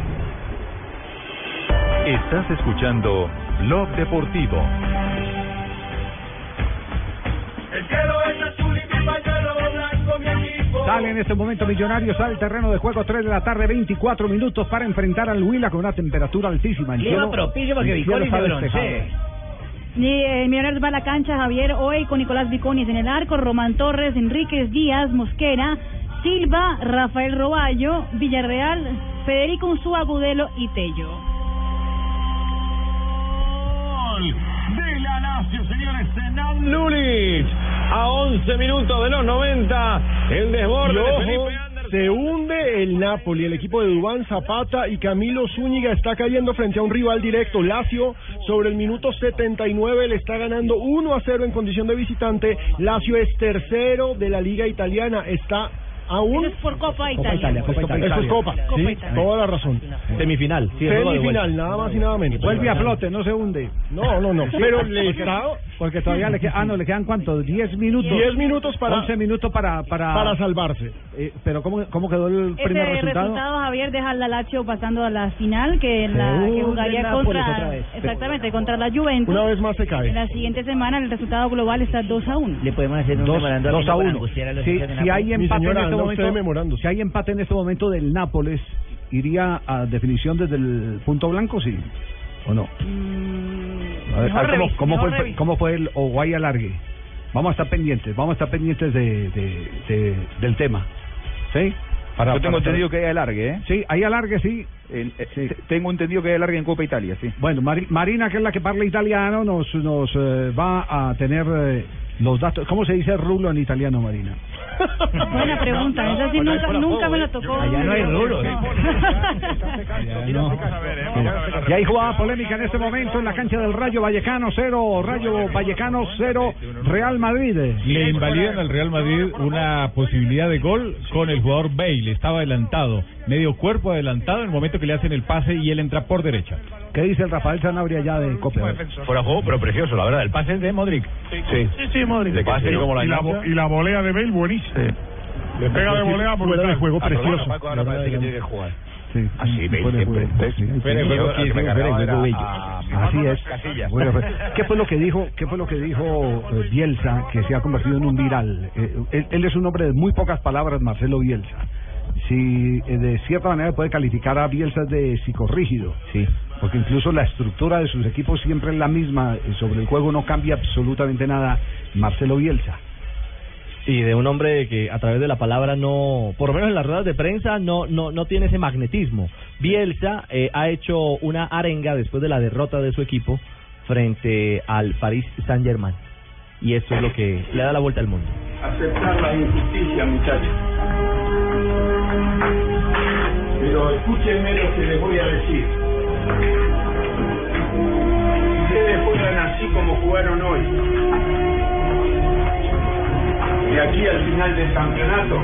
Estás escuchando Blog Deportivo. El cielo es azul y mi pañuelo blanco, mi equipo. Sale en este momento Millonarios al terreno de juego 3 de la tarde, 24 minutos para enfrentar al Huila con una temperatura altísima. El cielo- propicio para que el cielo Viconi está se broncee. Y eh, Millonarios va a la cancha Javier hoy con Nicolás Viconis en el arco, Román Torres, Enríquez Díaz, Mosquera, Silva, Rafael Roballo, Villarreal, Federico Unzúa, Agudelo y Tello. De la Lazio, señores. Senam Lulich, a 11 minutos de los 90, el desborde de Felipe se hunde el Napoli, el equipo de Dubán Zapata y Camilo Zúñiga está cayendo frente a un rival directo, Lazio, sobre el minuto 79 le está ganando 1 a 0 en condición de visitante, Lazio es tercero de la liga italiana, está aún... Es por Copa Copa Italia. Italia, Copa Italia. Esto es Copa, Copa sí, Italia. toda la razón. Semifinal. sí. Semifinal, nada más y nada menos. Vuelve a flote, no se hunde. No, no, no, [LAUGHS] pero le porque, está... porque todavía le quedan, ah, no, le quedan cuántos, 10 minutos. 10 minutos para- 11 minutos para... Para, Para salvarse. Eh, pero ¿cómo, ¿cómo quedó el Ese primer resultado? resultado? Javier deja a la Lazio pasando a la final que la que jugaría Nápoles otra contra vez. exactamente contra la Juventus. Una vez más se cae. En la siguiente semana el resultado global está 2 a 1. Le podemos hacer un Dos, memorando dos a para uno. angustiar a los Si, hinchas de si hay empate en este momento, usted memorando. si hay empate en este momento del Nápoles, iría a definición desde el punto blanco, sí, o no. A ver, a ver cómo, revis- cómo fue, el- cómo fue el Oguay alargue. Vamos a estar pendientes, vamos a estar pendientes de, de- de- del tema, ¿sí? Para- Yo tengo para entendido saber. que hay alargue, ¿eh? Sí, hay alargue, sí. En- eh, te- Tengo entendido que hay alargue en Copa Italia, sí. Bueno, Mari- Marina, que es la que habla italiano, nos, nos eh, va a tener eh, Los datos, ¿cómo se dice rulo en italiano, Marina? [LAUGHS] Buena pregunta, esa sí nunca, nunca me la tocó. Allá no hay rulos. Y hay jugada polémica en este momento en la cancha del Rayo Vallecano 0, Rayo Vallecano 0, Real Madrid. Le invalidan al Real Madrid una posibilidad de gol con el jugador Bale. Estaba adelantado, medio cuerpo adelantado en el momento que le hacen el pase y él entra por derecha. ¿Qué dice el Rafael Sanabria ya de Copa? Fuera juego, pero precioso, la verdad. El pase es de Modric. Sí, Sí, sí, Modric. De pase como la y, la, y la volea de Bale buenísima. Le pega de volea de está- juego Ah, precioso. Paco ahora parece que tiene que jugar. Sí, Así, siempre. es. Casillas. Bueno, pues, ¿Qué fue lo que dijo? ¿Qué fue lo que dijo eh, Bielsa que se ha convertido en un viral? Eh, él, él es un hombre de muy pocas palabras, Marcelo Bielsa. Si eh, de cierta manera puede calificar a Bielsa de psicorrígido. Sí. Porque incluso la estructura de sus equipos siempre es la misma. eh, Sobre el juego no cambia absolutamente nada. Marcelo Bielsa. Y de un hombre que a través de la palabra no, por lo menos en las ruedas de prensa, no, no, no tiene ese magnetismo. Bielsa eh, ha hecho una arenga después de la derrota de su equipo frente al Paris Saint Germain. Y esto es lo que le da la vuelta al mundo. aceptar la injusticia, muchachos. Pero escúchenme lo que les voy a decir. Ustedes juegan así como jugaron hoy, de aquí al final del campeonato,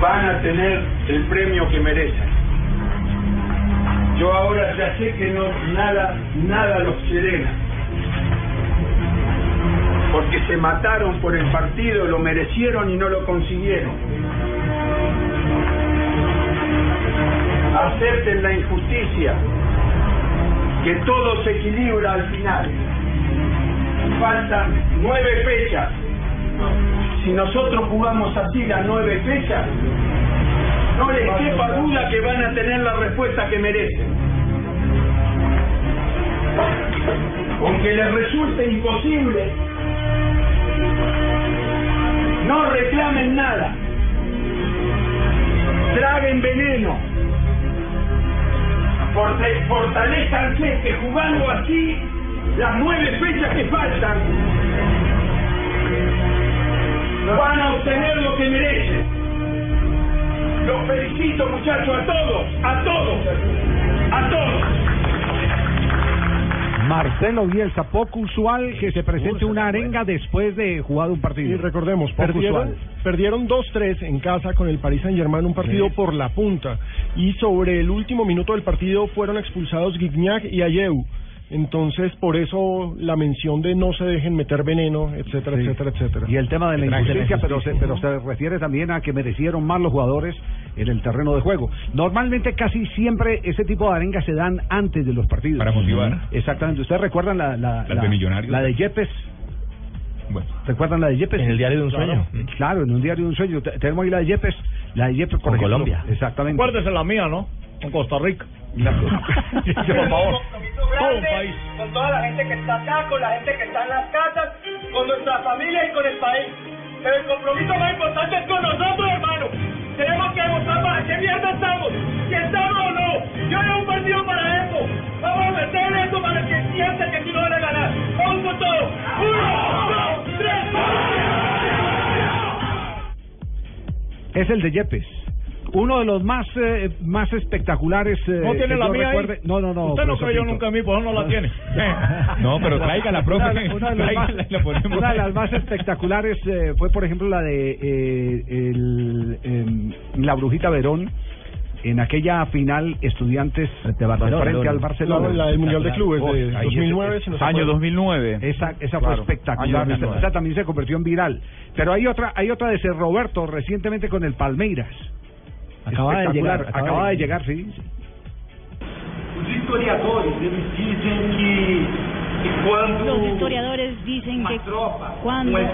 van a tener el premio que merecen. Yo ahora ya sé que no nada, nada los serena porque se mataron por el partido, lo merecieron y no lo consiguieron. Acepten la injusticia, que todo se equilibra al final. Faltan nueve fechas. Si nosotros jugamos así las nueve fechas, no les quepa duda que van a tener la respuesta que merecen. Aunque les resulte imposible, no reclamen nada. Traguen veneno. Fortalezcanse que jugando así las nueve fechas que faltan van a obtener lo que merecen. Los felicito muchachos a todos, a todos, a todos. Marcelo Bielsa, poco usual que se presente una arenga después de jugado un partido. Y recordemos, Poco perdieron, usual. perdieron 2-3 en casa con el Paris Saint Germain, un partido Sí. por la punta. Y sobre el último minuto del partido fueron expulsados Guignac y Ayew. Entonces, por eso la mención de no se dejen meter veneno, etcétera, Sí. etcétera, etcétera. Y el tema de la injusticia, pero se, pero se refiere también a que merecieron más los jugadores en el terreno de juego. Normalmente casi siempre ese tipo de arengas se dan antes de los partidos. Para motivar. Exactamente. ¿Ustedes recuerdan la, la, la- de Millonarios. la de Yepes? Bueno. ¿Recuerdan la de Yepes? En el diario de un Claro. sueño. Claro, en un diario de un sueño. Te- Tenemos ahí la de Yepes. La de Yepes por Con ejemplo. Colombia. Exactamente. Acuérdese la mía, ¿no? Con Costa Rica. [LAUGHS] Por favor. Todo un país. Con toda la gente que está acá, con la gente que está en las casas, con nuestra familia y con el país. Pero el compromiso más importante es con nosotros, hermano. Tenemos que demostrar para qué mierda estamos. Si estamos o no. Yo no he un partido para eso. Vamos a meter eso para que sienta que aquí no van a ganar. Vamos con todo. Uno, dos, tres. Es el de Yepes. Uno de los más eh, más espectaculares. eh, ¿No tiene la mía ahí? recuerde. No, no, no. Usted no creyó Pinto. nunca en mí, por eso no la [LAUGHS] tiene. [LAUGHS] No, pero tráigala, profe. Una, una de las más, Tráigala y la ponemos. una de las más espectaculares eh, fue, por ejemplo, la de eh, el, em, la Brujita Verón en aquella final Estudiantes frente, Barcelona. al Barcelona. No, la del Mundial de Clubes de Oh, ahí 2009, ese- si no Año acuerda. 2009. Esa, esa Claro, fue espectacular. Esa, 2009. esa también se convirtió en viral. Pero hay otra, hay otra de Ser Roberto recientemente con el Palmeiras. Acaba de llegar, acaba Acaba de llegar, sí. Historiadores, que, Los historiadores dicen que cuando hay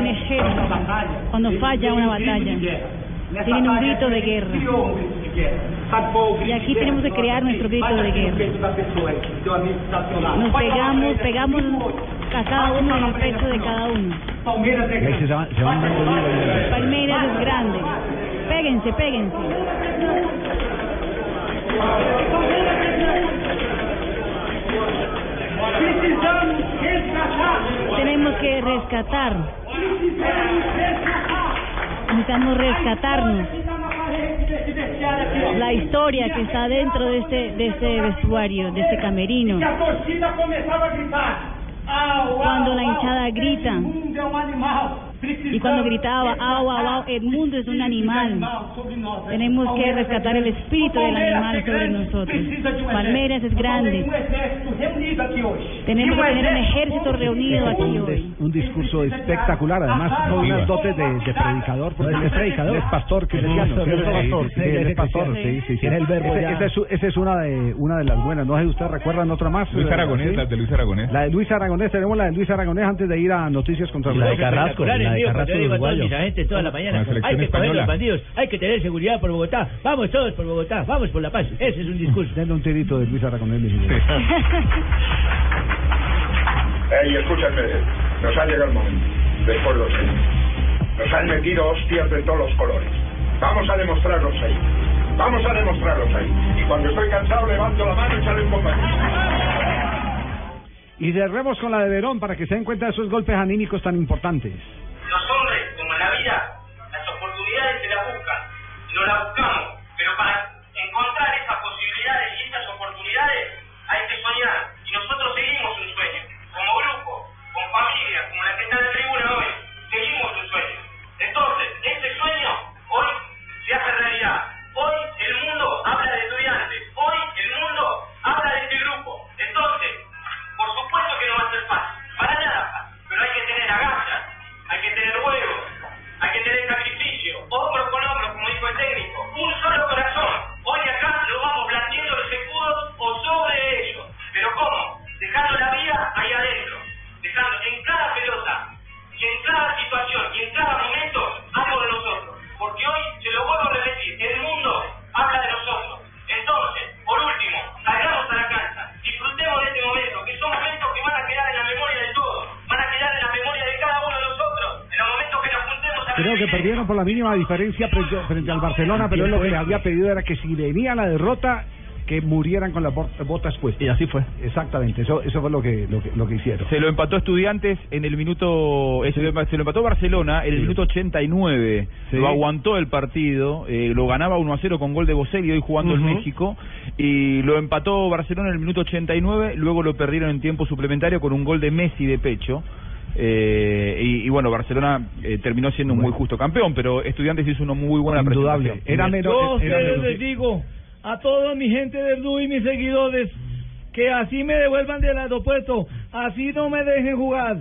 un ejército, cuando falla una batalla, tienen un grito de guerra. Y aquí tenemos que crear nuestro grito de guerra. Nos pegamos, pegamos a cada uno en el pecho de cada uno. Palmeiras es grande. Péguense, péguense. Tenemos que rescatar. Necesitamos rescatarnos. La historia que está dentro de este, de este vestuario, de este camerino. Cuando la hinchada grita. Y cuando gritaba, au, au, au, el mundo es un animal. Tenemos que rescatar el espíritu del animal sobre nosotros. Palmeiras es grande. Tenemos que tener un ejército reunido aquí hoy. Un discurso espectacular, además con unas dotes de, de predicador, porque él es predicador, es pastor cristiano. Es pastor, Sí, sí. Tiene el verbo esa es, es una de una de las buenas. No sé si ustedes recuerdan otra más. Luis Aragonés, ¿sí? las de Luis Aragonés. La de Luis Aragonés, tenemos la de Luis Aragonés antes de ir a Noticias contra La de. Carrasco, mío, cuando digo a todos uruguayo. mis agentes toda la mañana, hay que coger los bandidos, hay que tener seguridad por Bogotá, vamos todos por Bogotá, vamos por la paz, ese es un discurso. Denle un tirito de Luis Aragonés. [LAUGHS] Ey, escúchame, nos ha llegado el momento. Después lo sé. Nos han metido hostias de todos los colores. Vamos a demostrarlos ahí. Vamos a demostrarlos ahí. Y cuando estoy cansado levanto la mano y sale un compañero. Y cerremos con la de Verón para que se den cuenta de esos golpes anímicos tan importantes. Los hombres, como en la vida, las oportunidades se las buscan. No las buscamos. Pero para encontrar esas posibilidades y esas oportunidades, hay que soñar. Y nosotros seguimos un sueño. Como grupo, con familia, como la que está en la tribuna hoy. Seguimos un sueño. Entonces, ese sueño hoy se hace realidad. Hoy el mundo habla de que tener huevos, hay que tener sacrificio, hombro con hombro, como dijo el técnico, un solo corazón. Hoy acá lo vamos blandiendo los escudos o sobre ellos. Pero ¿cómo? Dejando la vida ahí adentro, dejando en cada pelota y en cada situación y en cada momento algo de nosotros. Porque hoy, se lo vuelvo a repetir, el mundo habla de nosotros. Entonces, por último, Creo que perdieron por la mínima diferencia frente, frente al Barcelona, pero él lo que le había pedido era que si venía la derrota, que murieran con las bot- botas puestas. Y así fue. Exactamente, eso eso fue lo que lo que, lo que hicieron. Se lo empató Estudiantes en el minuto. eh, Se lo, se lo empató Barcelona en el minuto 89. Sí. Lo aguantó el partido. eh, lo ganaba 1 a 0 con gol de Boselli, hoy jugando en. México. Y lo empató Barcelona en el minuto 89. Luego lo perdieron en tiempo suplementario con un gol de Messi de pecho. Eh, y, y bueno, Barcelona eh, terminó siendo un muy justo campeón, pero Estudiantes hizo una muy buena Indudable. presentación. Era Yo mero- a era mero- les digo, a toda mi gente del Blue y mis seguidores, que así me devuelvan del aeropuerto, así no me dejen jugar,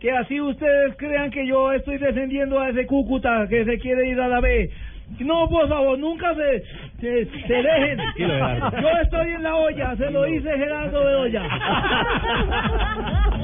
que así ustedes crean que yo estoy defendiendo a ese Cúcuta que se quiere ir a la B. No, por favor, nunca se, se, se dejen. [LAUGHS] Yo estoy en la olla, se lo dice Gerardo de olla. [LAUGHS]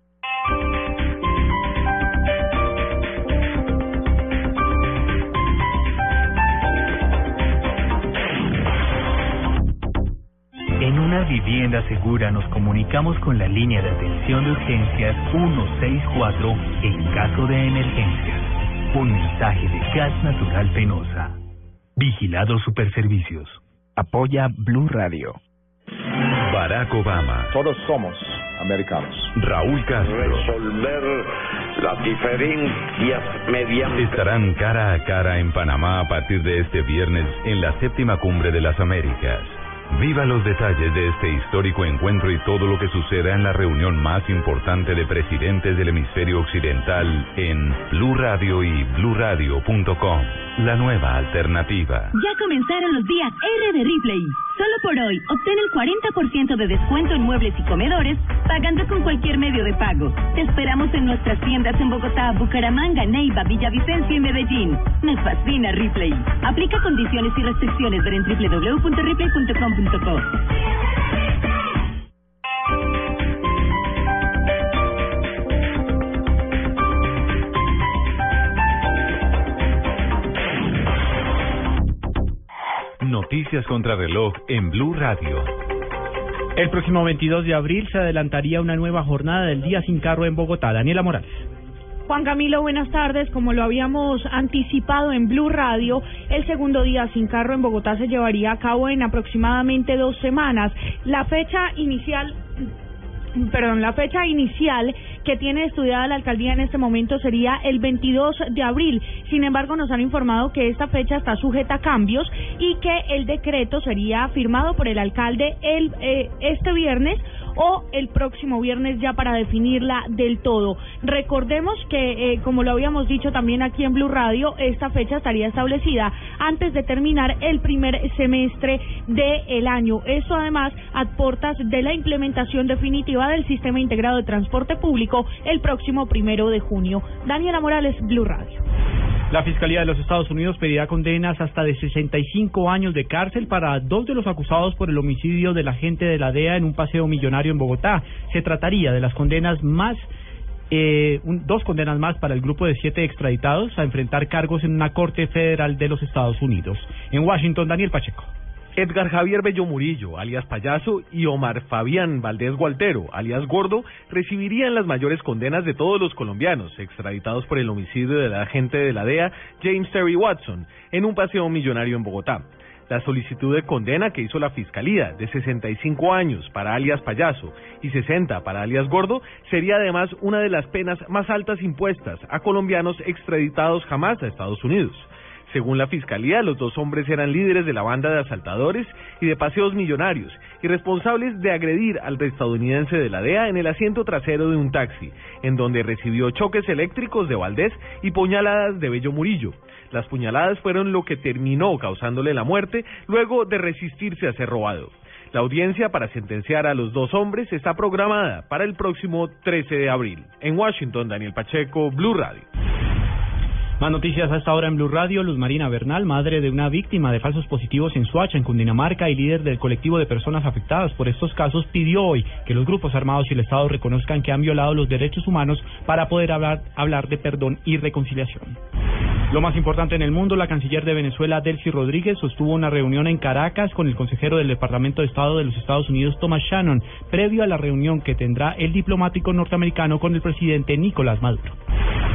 En una vivienda segura nos comunicamos con la línea de atención de urgencias 164 en caso de emergencias. Un mensaje de Gas Natural Penosa. Vigilado Superservicios. Apoya Blue Radio. Barack Obama. Todos somos americanos. Raúl Castro. Resolver las diferencias mediante... Estarán cara a cara en Panamá a partir de este viernes en la séptima cumbre de las Américas. Viva los detalles de este histórico encuentro y todo lo que suceda en la reunión más importante de presidentes del hemisferio occidental en Blue Radio y BlueRadio.com. La nueva alternativa. Ya comenzaron los días R de Ripley. Solo por hoy, obtén el 40% de descuento en muebles y comedores pagando con cualquier medio de pago. Te esperamos en nuestras tiendas en Bogotá, Bucaramanga, Neiva, Villavicencio y Medellín. Nos fascina Ripley. Aplica condiciones y restricciones ver en www.ripley.com.co. Noticias contra reloj en Blue Radio. El próximo 22 de abril se adelantaría una nueva jornada del Día Sin Carro en Bogotá. Daniela Morales. Juan Camilo, buenas tardes. Como lo habíamos anticipado en Blue Radio, el segundo día sin carro en Bogotá se llevaría a cabo en aproximadamente dos semanas. La fecha inicial perdón, la fecha inicial que tiene estudiada la alcaldía en este momento sería el 22 de abril. Sin embargo, nos han informado que esta fecha está sujeta a cambios y que el decreto sería firmado por el alcalde el eh, este viernes o el próximo viernes ya para definirla del todo. Recordemos que, eh, como lo habíamos dicho también aquí en Blue Radio, esta fecha estaría establecida antes de terminar el primer semestre del año. Esto además a portas de la implementación definitiva del sistema integrado de transporte público el próximo primero de junio. Daniela Morales, Blue Radio. La Fiscalía de los Estados Unidos pedirá condenas hasta de 65 años de cárcel para dos de los acusados por el homicidio del agente de la DEA en un paseo millonario en Bogotá. Se trataría de las condenas más eh, un- dos condenas más para el grupo de siete extraditados a enfrentar cargos en una corte federal de los Estados Unidos. En Washington, Daniel Pacheco. Edgar Javier Bello Murillo, alias Payaso, y Omar Fabián Valdés Gualtero, alias Gordo, recibirían las mayores condenas de todos los colombianos, extraditados por el homicidio del agente de la DEA, James Terry Watson, en un paseo millonario en Bogotá. La solicitud de condena que hizo la Fiscalía, de 65 años para alias Payaso y 60 para alias Gordo, sería además una de las penas más altas impuestas a colombianos extraditados jamás a Estados Unidos. Según la fiscalía, los dos hombres eran líderes de la banda de asaltadores y de paseos millonarios y responsables de agredir al estadounidense de la DEA en el asiento trasero de un taxi, en donde recibió choques eléctricos de Valdés y puñaladas de Bello Murillo. Las puñaladas fueron lo que terminó causándole la muerte luego de resistirse a ser robado. La audiencia para sentenciar a los dos hombres está programada para el próximo 13 de abril. En Washington, Daniel Pacheco, Blue Radio. Más noticias a esta hora en Blue Radio. Luz Marina Bernal, madre de una víctima de falsos positivos en Suacha, en Cundinamarca, y líder del colectivo de personas afectadas por estos casos, pidió hoy que los grupos armados y el Estado reconozcan que han violado los derechos humanos para poder hablar, hablar de perdón y reconciliación. Lo más importante en el mundo, la canciller de Venezuela, Delcy Rodríguez, sostuvo una reunión en Caracas con el consejero del Departamento de Estado de los Estados Unidos, Thomas Shannon, previo a la reunión que tendrá el diplomático norteamericano con el presidente Nicolás Maduro.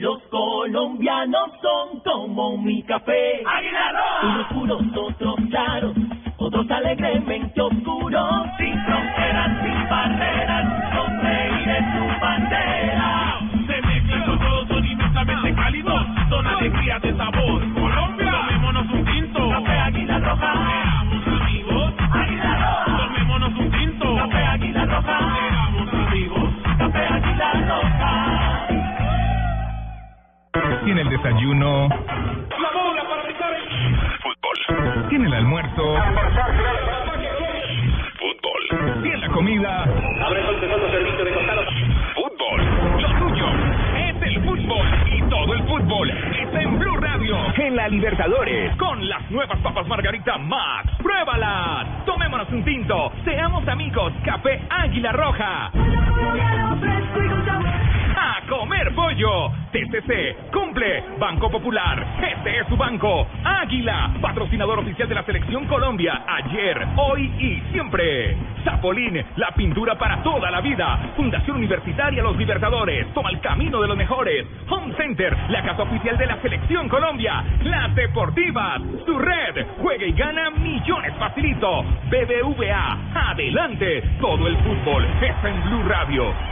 Los colombianos son como mi café. Unos puros, otros claros, otros alegremente oscuros. Sin fronteras, sin barreras, son reyes su bandera. Se mezclan con todos, son inmensamente cálidos. Son alegrías de sabor. Colombia, tomémonos un tinto. Café Águila Roja. Seamos amigos. Águila Roja. Tomémonos un tinto. Café Águila Roja. Tiene el desayuno. La bola para picar Fútbol. Tiene el almuerzo. Fútbol. Tiene la comida. Abre el servicio de costado. Fútbol. Lo tuyo es el fútbol. Y todo el fútbol está en Blue Radio. En la Libertadores. Con las nuevas papas Margarita Max. ¡Pruébalas! Tomémonos un tinto. Seamos amigos. Café Águila Roja. TCC cumple. Banco Popular. Este es su banco. Águila, patrocinador oficial de la Selección Colombia. Ayer, hoy y siempre. Zapolín, la pintura para toda la vida. Fundación Universitaria Los Libertadores. Toma el camino de los mejores. Home Center, la casa oficial de la Selección Colombia. Las Deportivas, su red. Juega y gana millones facilito. BBVA, adelante. Todo el fútbol está en Blue Radio.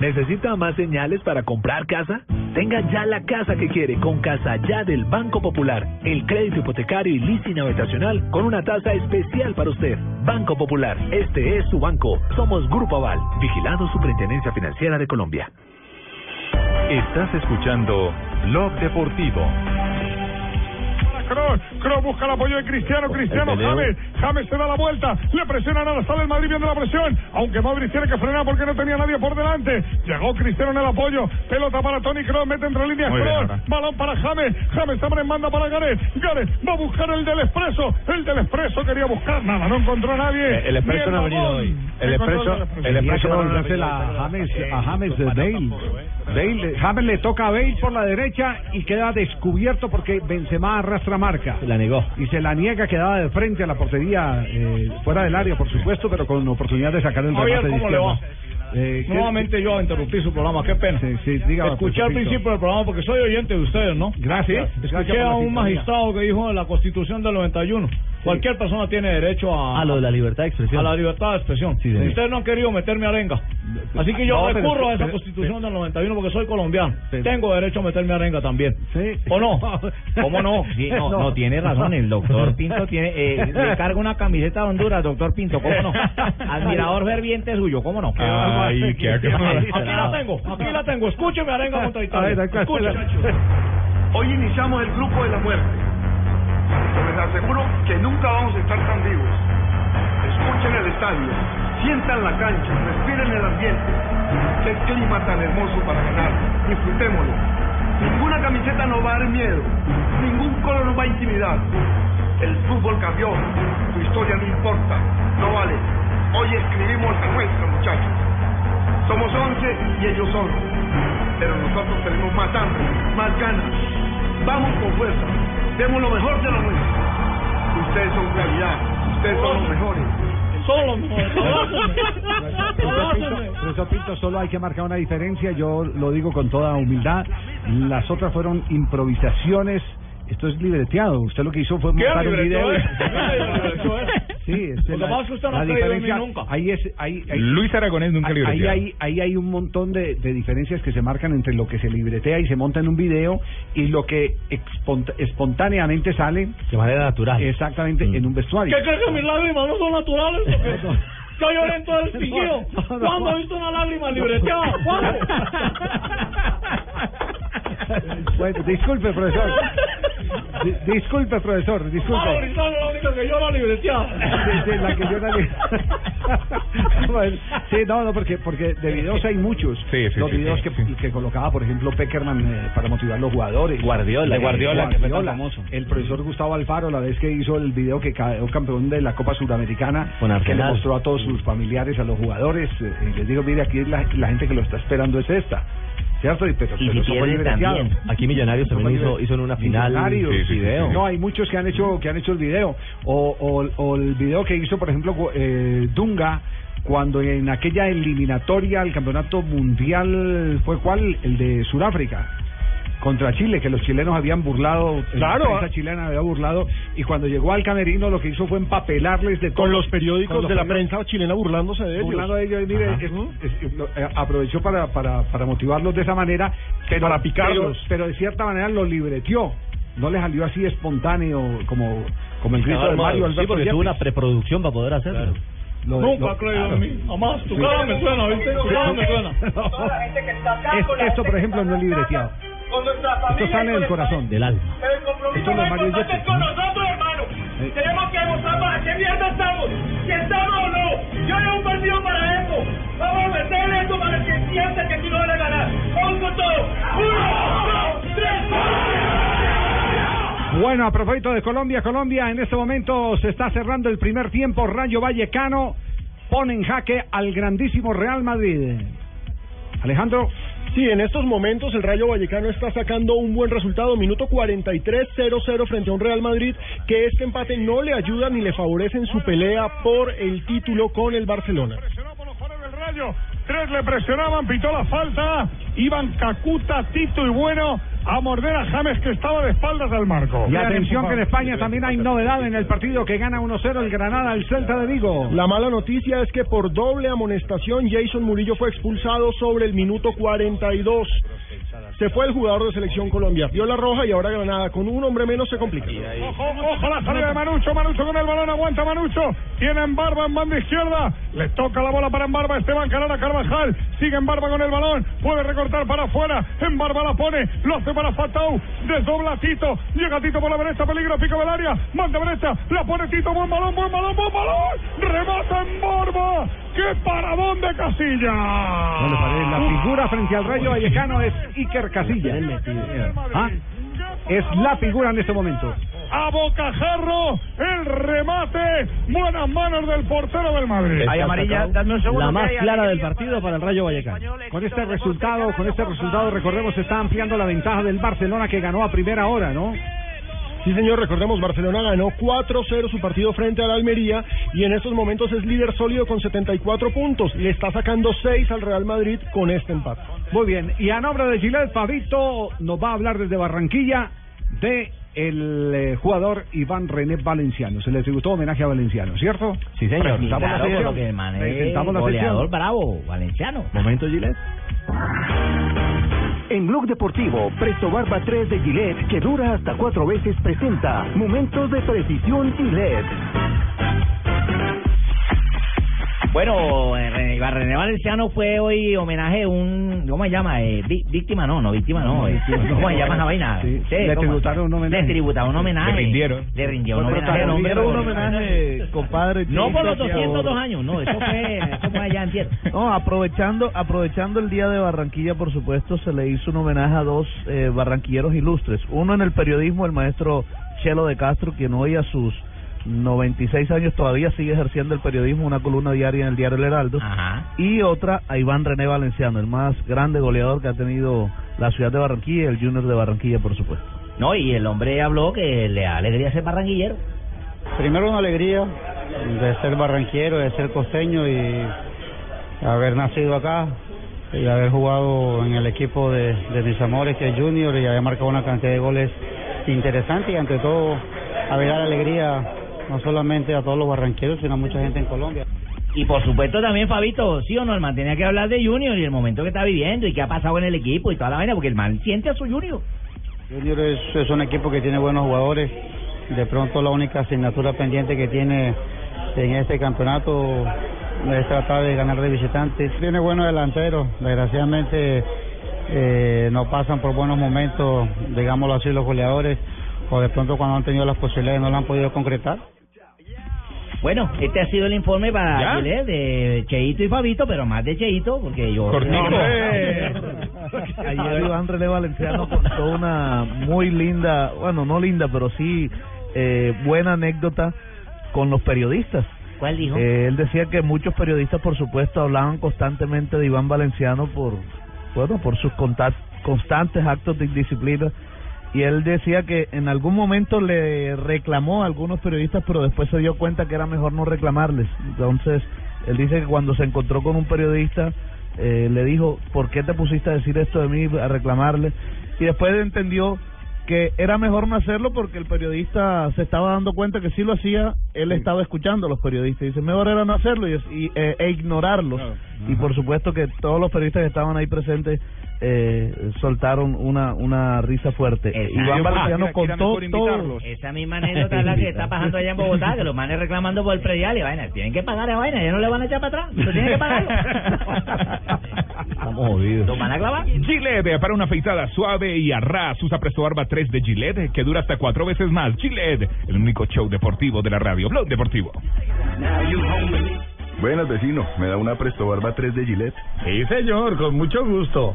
¿Necesita más señales para comprar casa? Tenga ya la casa que quiere con Casa Ya del Banco Popular. El crédito hipotecario y leasing habitacional con una tasa especial para usted. Banco Popular, este es su banco. Somos Grupo Aval, vigilado Superintendencia Financiera de Colombia. Estás escuchando Blog Deportivo. Kroos, Kroos busca el apoyo de Cristiano, Cristiano. James, James se da la vuelta, le presionan a la sala el Madrid viendo la presión, aunque Modric tiene que frenar porque no tenía nadie por delante, llegó Cristiano en el apoyo, pelota para Tony Kroos, mete entre líneas Kroos, balón para James, James abre manda para Gareth, Gareth va a buscar el del Expreso, el del Expreso quería buscar, nada, no encontró a nadie, Eh, el Expreso no ha venido hoy. El Expreso- el Expreso hace venido. la James, a James de Bale. Bale. James le toca a Bale por la derecha y queda descubierto porque Benzema arrastra marca. La negó. Y se la niega, quedaba de frente a la portería, eh, fuera del área, por supuesto, pero con oportunidad de sacar el remate de ¿cómo le izquierda. Eh, ¿qué- Nuevamente yo a interrumpir su programa, qué pena. Escuché al principio del programa porque soy oyente de ustedes, ¿no? Gracias. Sí, Escuché a un magistrado que dijo en la Constitución del 91. Cualquier persona tiene derecho a... A lo de la libertad de expresión. A la libertad de expresión. Ustedes no han querido meterme arenga. Así que yo No, pero- recurro a esa pero- Constitución del 91 porque soy colombiano. Tengo derecho a meterme arenga también. ¿O no? [LAUGHS] ¿Cómo no? Sí, no, no, tiene razón. El doctor [LAUGHS] Pinto tiene, eh, le carga una camiseta de Honduras, doctor Pinto, ¿cómo no? [LAUGHS] Admirador ferviente suyo, ¿cómo no? Ay, qué Aquí la tengo, aquí la tengo. Escúcheme arenga contra Italia. Hoy iniciamos el grupo de la muerte. Les aseguro que nunca vamos a estar tan vivos. Escuchen el estadio, sientan la cancha, respiren el ambiente. Qué clima tan hermoso para ganar. Disfrutémoslo. Ninguna camiseta nos va a dar miedo. Ningún color nos va a intimidar. El fútbol cambió. Tu historia no importa. No vale. Hoy escribimos la nuestra, muchachos. Somos 11 y ellos son. Pero nosotros tenemos más hambre, más ganas. Vamos con fuerza. Demos lo mejor de lo nuestro. Ustedes son calidad. Ustedes son los mejores. Son los mejores. Profesor [LAUGHS] Pinto, solo hay que marcar una diferencia, yo lo digo con toda humildad. Las otras fueron improvisaciones. Esto es libreteado. Usted lo que hizo fue ¿Qué montar un video. Sí, es Lo que pasa es que usted no la ha creído en mí diferencia- nunca. Ahí es, ahí, ahí- Luis Aragonés nunca ahí, libreteado. ahí, ahí hay un montón de, de diferencias que se marcan entre lo que se libretea y se monta en un video y lo que expont- espontáneamente sale de manera natural. Exactamente, en un vestuario. ¿Qué crees que mis lágrimas no son naturales? [LAUGHS] o qué? Yo lloré en todo el piquillo. No, no, no. ¿Cuándo he visto una lágrima libreteada? ¿Cuándo? [LAUGHS] Bueno, disculpe, profesor. Di- disculpe, profesor, disculpe. Es la única que llora libreteada. Sí, sí, la que [LAUGHS] sí, no, no, porque, porque de videos hay muchos. Sí, sí, los sí, videos sí, que, que colocaba, por ejemplo, Peckerman eh, para motivar a los jugadores. Guardiola, Eh, Guardiola, que fue tan famoso. El profesor Gustavo Alfaro, la vez que hizo el video que quedó campeón de la Copa Suramericana, Con que le mostró a todos sus familiares, a los jugadores, eh, y les digo, mire, aquí la, la gente que lo está esperando es esta. ¿Cierto? Y, pero, Y pero si libreteado. también. Aquí Millonarios también hizo- hizo en una final video. No, hay muchos que han hecho que han hecho el video. O, o, o el video que hizo, por ejemplo, eh, Dunga, cuando en aquella eliminatoria al campeonato mundial, ¿fue cuál? El de Sudáfrica. Contra Chile, que los chilenos habían burlado, Claro, la prensa chilena había burlado, y cuando llegó al camerino lo que hizo fue empapelarles de todo. Con los periódicos con los de la prensa chilena burlándose de ellos. burlando de ellos, y mire, Ajá. es- es- lo- eh, aprovechó para, para, para motivarlos de esa manera, pero, Para picarlos. Pero, pero de cierta manera lo libreteó, no le salió así espontáneo como, como el grito de Mario sí, Alberto porque tuvo Yepes. una preproducción para poder hacerlo. Lo- Nunca lo- ha creído claro. en mí. Jamás. Tu Sí. cara me suena, ¿viste? Tu cara me suena. [LAUGHS] Es- esto, por ejemplo, no es acá, libreteado. Con nuestra Esto familia y sale del el corazón, del alma. El compromiso Esto más importante es con ¿no? nosotros, hermano. Tenemos que demostrar para qué mierda estamos. Si estamos o no. Yo no un partido para eso. Vamos a meterle esto para que sienta que aquí no van a ganar. Vamos con todo. Uno, dos, tres. Bueno, a propósito de Colombia, Colombia en este momento se está cerrando el primer tiempo. Rayo Vallecano pone en jaque al grandísimo Real Madrid. Alejandro. Sí, en estos momentos el Rayo Vallecano está sacando un buen resultado, minuto 43, 0-0 frente a un Real Madrid que este empate no le ayuda ni le favorece en su pelea por el título con el Barcelona. Tres le presionaban, pitó la falta. Iban Cacuta, Tito y Bueno. A morder a James que estaba de espaldas al marco. Y atención que en España también hay novedad en el partido que gana 1-0 el Granada al Celta de Vigo. La mala noticia es que por doble amonestación Jason Murillo fue expulsado sobre el minuto 42. Se fue el jugador de selección Colombia. Vio la roja y ahora Granada con un hombre menos se complica. Ojo, ojo la salida de Manucho, Manucho con el balón, aguanta Manucho, tiene en barba en banda izquierda, le toca la bola para en barba Esteban Carana Carvajal, sigue en barba con el balón, puede recortar para afuera, en barba la pone, lo hace para Fatau, desdobla Tito, llega Tito por la derecha, peligro, pico del área, manda derecha, la pone Tito, buen balón, buen balón, buen balón, remata en barba, qué paradón de Casilla. La figura frente al Rayo Vallecano es Iker Casilla. Ah, Es la figura en este momento. A bocajarro, el remate, buenas manos del portero del Madrid. La más clara del partido para el Rayo Vallecano. Con este resultado, con este resultado, recordemos, se está ampliando la ventaja del Barcelona que ganó a primera hora, ¿no? Sí, señor, recordemos, Barcelona ganó 4-0 su partido frente al Almería y en estos momentos es líder sólido con 74 puntos. Le está sacando 6 al Real Madrid con este empate. Muy bien, y a nombre de Gillette, Fabito nos va a hablar desde Barranquilla de el eh, jugador Iván René Valenciano. Se le tributó homenaje a Valenciano, ¿cierto? Sí, señor. Presentamos la Claro, es Presentamos la goleador sección. bravo, valenciano. Momento, Gillette. En Blog Deportivo, Presto Barba 3 de Gillette, que dura hasta cuatro veces, presenta Momentos de Precisión Gillette. Bueno, eh, René, Valenciano fue hoy homenaje a un, ¿cómo se llama? Eh, víctima, no, no, víctima no. eh, ¿Cómo se llama esa vaina? Sí, Sí, le tributaron un homenaje. Le tributaron un homenaje. Le rindieron. Le rindieron un homenaje. Un homenaje, compadre. No por los Tito, 202 años, no, eso fue, eso fue allá en. [LAUGHS] No, aprovechando, aprovechando el día de Barranquilla, por supuesto, se le hizo un homenaje a dos eh, barranquilleros ilustres. Uno en el periodismo, el maestro Chelo de Castro, quien hoy a sus 96 años todavía sigue ejerciendo el periodismo, una columna diaria en el diario El Heraldo. Y otra a Iván René Valenciano, el más grande goleador que ha tenido la ciudad de Barranquilla el Junior de Barranquilla, por supuesto. No, y el hombre habló que le da alegría ser barranquillero. Primero una alegría de ser barranquero, de ser costeño y haber nacido acá y haber jugado en el equipo de, de mis amores que es Junior y haber marcado una cantidad de goles interesantes y ante todo haber dado alegría no solamente a todos los barranqueros sino a mucha gente en Colombia. Y por supuesto también, Fabito, sí o no, el man tenía que hablar de Junior y el momento que está viviendo y qué ha pasado en el equipo y toda la vaina, porque el man siente a su Junior. Junior es, es un equipo que tiene buenos jugadores. De pronto la única asignatura pendiente que tiene en este campeonato es tratar de ganar de visitantes. Tiene buenos delanteros. Desgraciadamente eh, no pasan por buenos momentos, digámoslo así, los goleadores. O de pronto cuando han tenido las posibilidades no lo han podido concretar. Bueno, este ha sido el informe para. Chile de Cheito y Fabito, pero más de Cheito, porque yo... [LAUGHS] Ayer Iván René Valenciano contó una muy linda, bueno, no linda, pero sí eh, buena anécdota con los periodistas. ¿Cuál dijo? Eh, él decía que muchos periodistas, por supuesto, hablaban constantemente de Iván Valenciano por, bueno, por sus conta- constantes actos de indisciplina. Y él decía que en algún momento le reclamó a algunos periodistas, pero después se dio cuenta que era mejor no reclamarles. Entonces, él dice que cuando se encontró con un periodista, eh, le dijo, ¿por qué te pusiste a decir esto de mí, a reclamarle? Y después entendió que era mejor no hacerlo porque el periodista se estaba dando cuenta que si lo hacía, él estaba escuchando a los periodistas. Y dice, mejor era no hacerlo y, y, eh, e ignorarlos. Y por supuesto que todos los periodistas que estaban ahí presentes eh, soltaron una una risa fuerte. Iván Valenciano contó todo. Esa misma anécdota es la que está [LAUGHS] pasando allá en Bogotá, que los manes reclamando por el predial y vaina. Tienen que pagar a vaina, ya no le van a echar para atrás, pero tienen que pagarlo. [LAUGHS] Estamos jodidos. ¿Lo van a clavar? Gillette, para una afeitada suave y a ras, usa Presto Barba 3 de Gillette, que dura hasta cuatro veces más. Gillette, el único show deportivo de la radio. Blog Deportivo. Buenas, vecino. ¿Me da una Presto Barba 3 de Gillette? Sí, señor, con mucho gusto.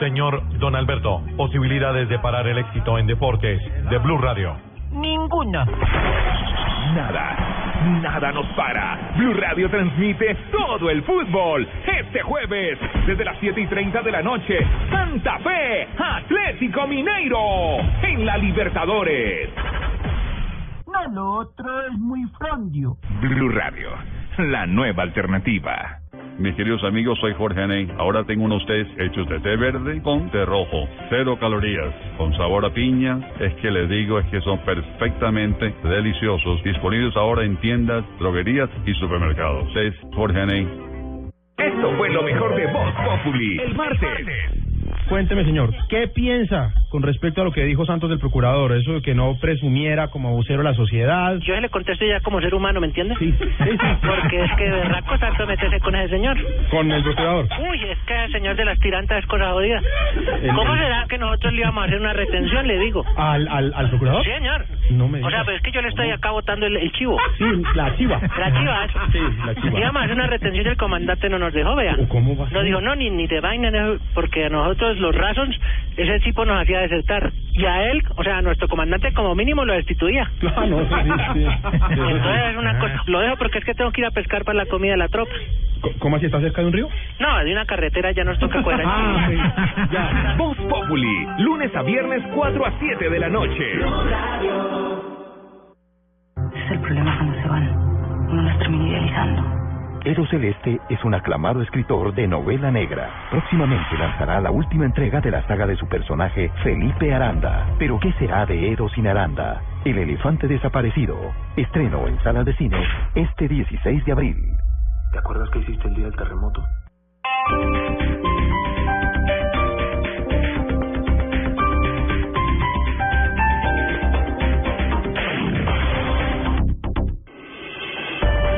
Señor Don Alberto, posibilidades de parar el éxito en deportes de Blue Radio. Ninguna. Nada, nada nos para. Blue Radio transmite todo el fútbol. Este jueves, desde las 7 y 30 de la noche, Santa Fe, Atlético Mineiro, en la Libertadores. No, lo otro es muy frondio. Blue Radio, la nueva alternativa. Mis queridos amigos, soy Jorge Aney. Ahora tengo unos tés hechos de té verde con té rojo. Cero calorías, con sabor a piña. Es que les digo, es que son perfectamente deliciosos. Disponibles ahora en tiendas, droguerías y supermercados. Tés Jorge Aney. Esto fue lo mejor de Voz Populi. El martes. Cuénteme, señor, ¿qué piensa con respecto a lo que dijo Santos del procurador? Eso de que no presumiera como vocero la sociedad. Yo le contesto ya como ser humano, ¿me entiendes? Sí, [LAUGHS] Porque es que de raco tanto meterse con ese señor. Con el procurador. Uy, es que el señor de las tirantas es cosa jodida. ¿Cómo será que nosotros le íbamos a hacer una retención, le digo? ¿Al, al, al procurador? Sí, señor. No me O sea, pues es que yo le estoy acá botando el, el chivo. Sí, la chiva. La chiva. Sí, la chiva. Íbamos a hacer una retención y el comandante no nos dejó, vea. ¿Cómo va a No ser? dijo, no, ni, ni de vaina, porque a nosotros los razons, ese tipo nos hacía desertar. Y a él, o sea, a nuestro comandante como mínimo lo destituía. [LAUGHS] Ah, no, sí, sí, sí. Entonces es una cosa, lo dejo porque es que tengo que ir a pescar para la comida de la tropa. ¿Cómo así está cerca de un río? No, de una carretera ya nos toca cuadrar. [LAUGHS] Ah, sí. Ya. Voz Populi, lunes a viernes 4 a 7 de la noche. Ese es el problema cuando se van. Uno las termina idealizando. Edo Celeste es un aclamado escritor de novela negra. Próximamente lanzará la última entrega de la saga de su personaje, Felipe Aranda. Pero ¿qué será de Edo sin Aranda? El elefante desaparecido. Estreno en salas de cine este 16 de abril. ¿Te acuerdas que hiciste el día del terremoto?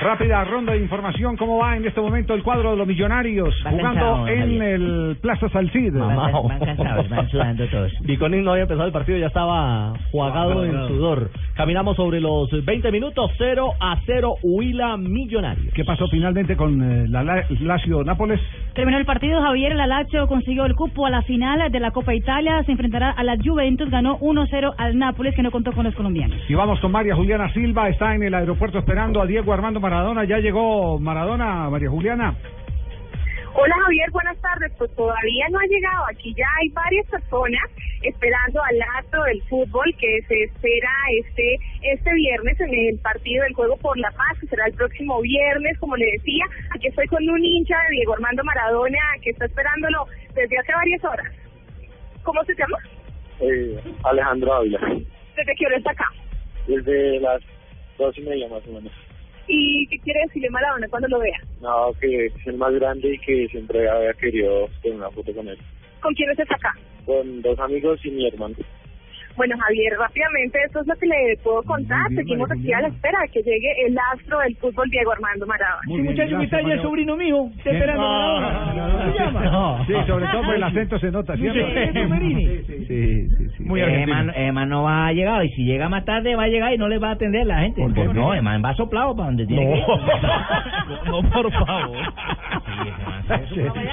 Rápida ronda de información. ¿Cómo va en este momento el cuadro de los millonarios? Va jugando cansado, en Javier. el Plaza Salcid. Van, van cansados, van sudando todos. Biconín no había empezado el partido, ya estaba jugado en sudor. Caminamos sobre los 20 minutos, 0 a 0, Huila Millonario. ¿Qué pasó finalmente con eh, la La- Lazio Nápoles? Terminó el partido, Javier La Lazio consiguió el cupo a la final de la Copa Italia, se enfrentará a la Juventus, ganó 1-0 al Nápoles que no contó con los colombianos. Y vamos con María Juliana Silva, está en el aeropuerto esperando a Diego Armando Maradona. ¿Ya llegó Maradona, María Juliana? Hola Javier, buenas tardes. Pues todavía no ha llegado. Aquí ya hay varias personas esperando al acto del fútbol que se espera este este viernes en el partido del Juego por la Paz, que será el próximo viernes, como le decía. Aquí estoy con un hincha de Diego Armando Maradona que está esperándolo desde hace varias horas. ¿Cómo se llama? Eh, Alejandro Ávila, ¿Desde qué hora está acá? desde las dos y media más o menos. ¿Y qué quiere decirle Maradona cuando lo vea? No, que es el más grande y que siempre había querido tener una foto con él. ¿Con quién está acá? Con dos amigos y mi hermano. Bueno, Javier, rápidamente, esto es lo que le puedo contar. Seguimos aquí a la espera de que llegue el astro del fútbol, Diego Armando Maradona. Sí, muchacho, mi talla es sobrino mío. Está esperando a Maradona. ¿Cómo se llama? Sí, sobre todo por el acento se nota, ¿cierto? Sí, sí, sí. Muy Eman, Eman no va a llegar, y si llega más tarde va a llegar y no le va a atender la gente. ¿Por qué? no, Eman va soplado para donde tiene que. [LAUGHS] No, por favor.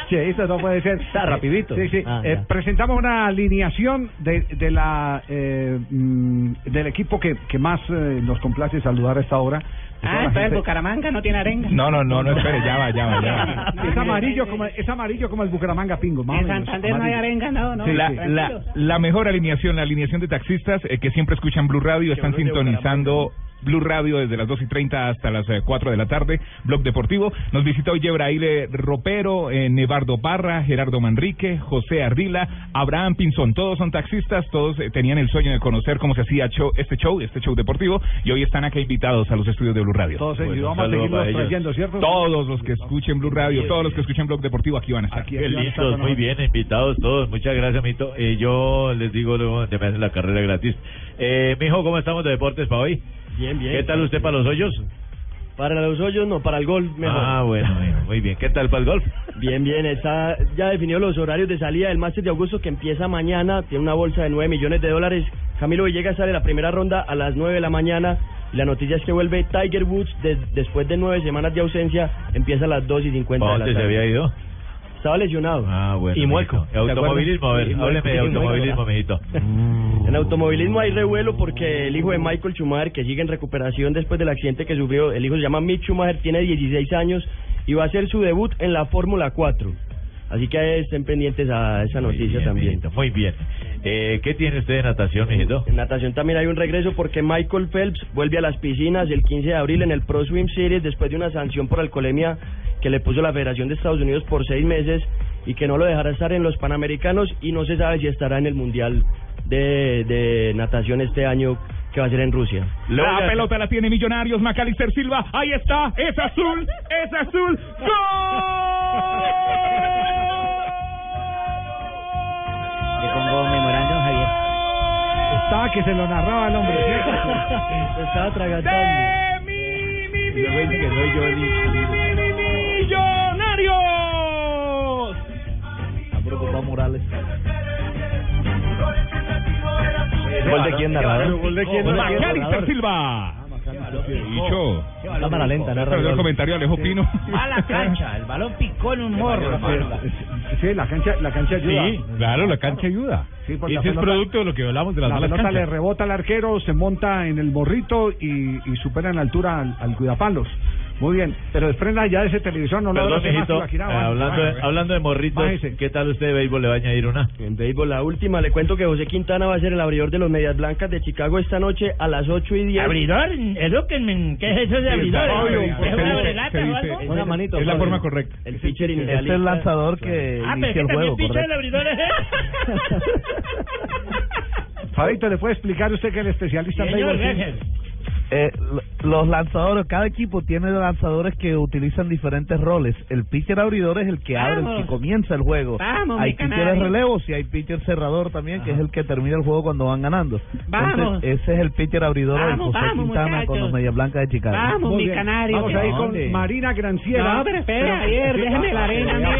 Sí, eso no puede ser. Está rapidito. Sí, sí. Ah, Eh, ya. presentamos una alineación de, de la eh, mm, del equipo que, que más eh, nos complace saludar a esta hora. Ah, entonces gente- Bucaramanga no tiene arenga. No, no, no, no, espere, ya va, ya va, ya va. [LAUGHS] Es amarillo como es amarillo como el Bucaramanga Pingo. más En Santander no hay amarillo. arenga, no, no. Sí, la, la, la mejor alineación, la alineación de taxistas eh, que siempre escuchan Blue Radio, están sintonizando Blue Radio desde las 2 y 30 hasta las eh, 4 de la tarde, Blog Deportivo. Nos visita hoy Yebraile Ropero, eh, Nevardo Parra, Gerardo Manrique, José Ardila, Abraham Pinzón. Todos son taxistas, todos eh, tenían el sueño de conocer cómo se hacía show- este show, este show deportivo, y hoy están acá invitados a los estudios de Blue Radio. Todos ellos, Pues, un vamos a seguirlos trayendo, ¿cierto? Todos los que escuchen Blue Radio, todos los que escuchen Blog Deportivo, aquí van a estar. Qué lindos, muy bien, invitados todos. Muchas gracias, Mito. Eh, yo les digo luego te me hacen la carrera gratis. Eh, mijo, ¿cómo estamos de deportes para hoy? Bien, bien. ¿Qué tal usted para los hoyos? Para los hoyos no, para el golf mejor. Ah, bueno, bueno, muy bien. ¿Qué tal para el golf? Bien, bien, está ya definió los horarios de salida del Máster de Augusto que empieza mañana, tiene una bolsa de 9 millones de dólares. Camilo Villegas sale la primera ronda a las 9 de la mañana y la noticia es que vuelve Tiger Woods de- después de nueve semanas de ausencia, empieza a las 2 y 50 de la ¿Dónde tarde. se había ido? Estaba lesionado. Ah, bueno. Y mijito. Automovilismo, a ver, hábleme de automovilismo, mijito. En automovilismo hay revuelo porque el hijo de Michael Schumacher, que sigue en recuperación después del accidente que sufrió, el hijo se llama Mick Schumacher, tiene 16 años y va a hacer su debut en la Fórmula 4. Así que estén pendientes a esa noticia también. Muy bien. Eh, ¿Qué tiene usted de natación, mijito? En natación también hay un regreso porque Michael Phelps vuelve a las piscinas el 15 de abril en el Pro Swim Series después de una sanción por alcoholemia que le puso la Federación de Estados Unidos por seis meses y que no lo dejará estar en los Panamericanos y no se sabe si estará en el Mundial de, de natación este año que va a ser en Rusia. La pelota la tiene Millonarios, Macalister Silva. Ahí está, es azul, es azul. Le que se lo narraba el hombre. Se estaba tragando. Y luego dice que soy yo ¡Millonarios! Está preocupado Morales. ¿Gol de quién, narrador? ¿Gol de quién, Macalister Silva. Dicho. Cámara lenta, narra Perdón el comentario Alejo Pino. [LAUGHS] Mala cancha, el balón picó en un morro. Sí, la cancha, la cancha ayuda. Sí, claro, la cancha ayuda. Sí, porque Ese es pelota- producto de lo que hablamos de las la malas pelota le canchas. rebota al arquero, se monta en el morrito y, y supera en altura al, al cuidapalos. Muy bien, pero desprenda ya de ese televisor, no lo Perdón, más mijito. Ibaquirá, eh, hablando, de, hablando de morritos, Bájese. ¿qué tal usted de béisbol? ¿Le va a añadir una? En béisbol, la última, le cuento que José Quintana va a ser el abridor de los Medias Blancas de Chicago esta noche a las 8 y 10. ¿Abridor? Edúquenme, ¿qué es eso de abridor? ¿Es? Una manito, Es la forma correcta. El pitcher Este es el lanzador que Ah, que el juego, picha el abridor es Fabito, ¿le puede explicar usted que el especialista en béisbol? Eh, los lanzadores, cada equipo tiene lanzadores que utilizan diferentes roles. El pitcher abridor es el que abre, el que comienza el juego. Vamos, hay mi pitcher de canario. relevos y hay pitcher cerrador también, que es el que termina el juego cuando van ganando. Vamos. Entonces, ese es el pitcher abridor de Vamos, José vamos, Quintana muchachos. con los Medias Blancas de Chicago. Vamos, Muy mi bien. canario. Vamos ahí con. Marina Granciera. No, pero espera, ayer, déjeme la arena mía.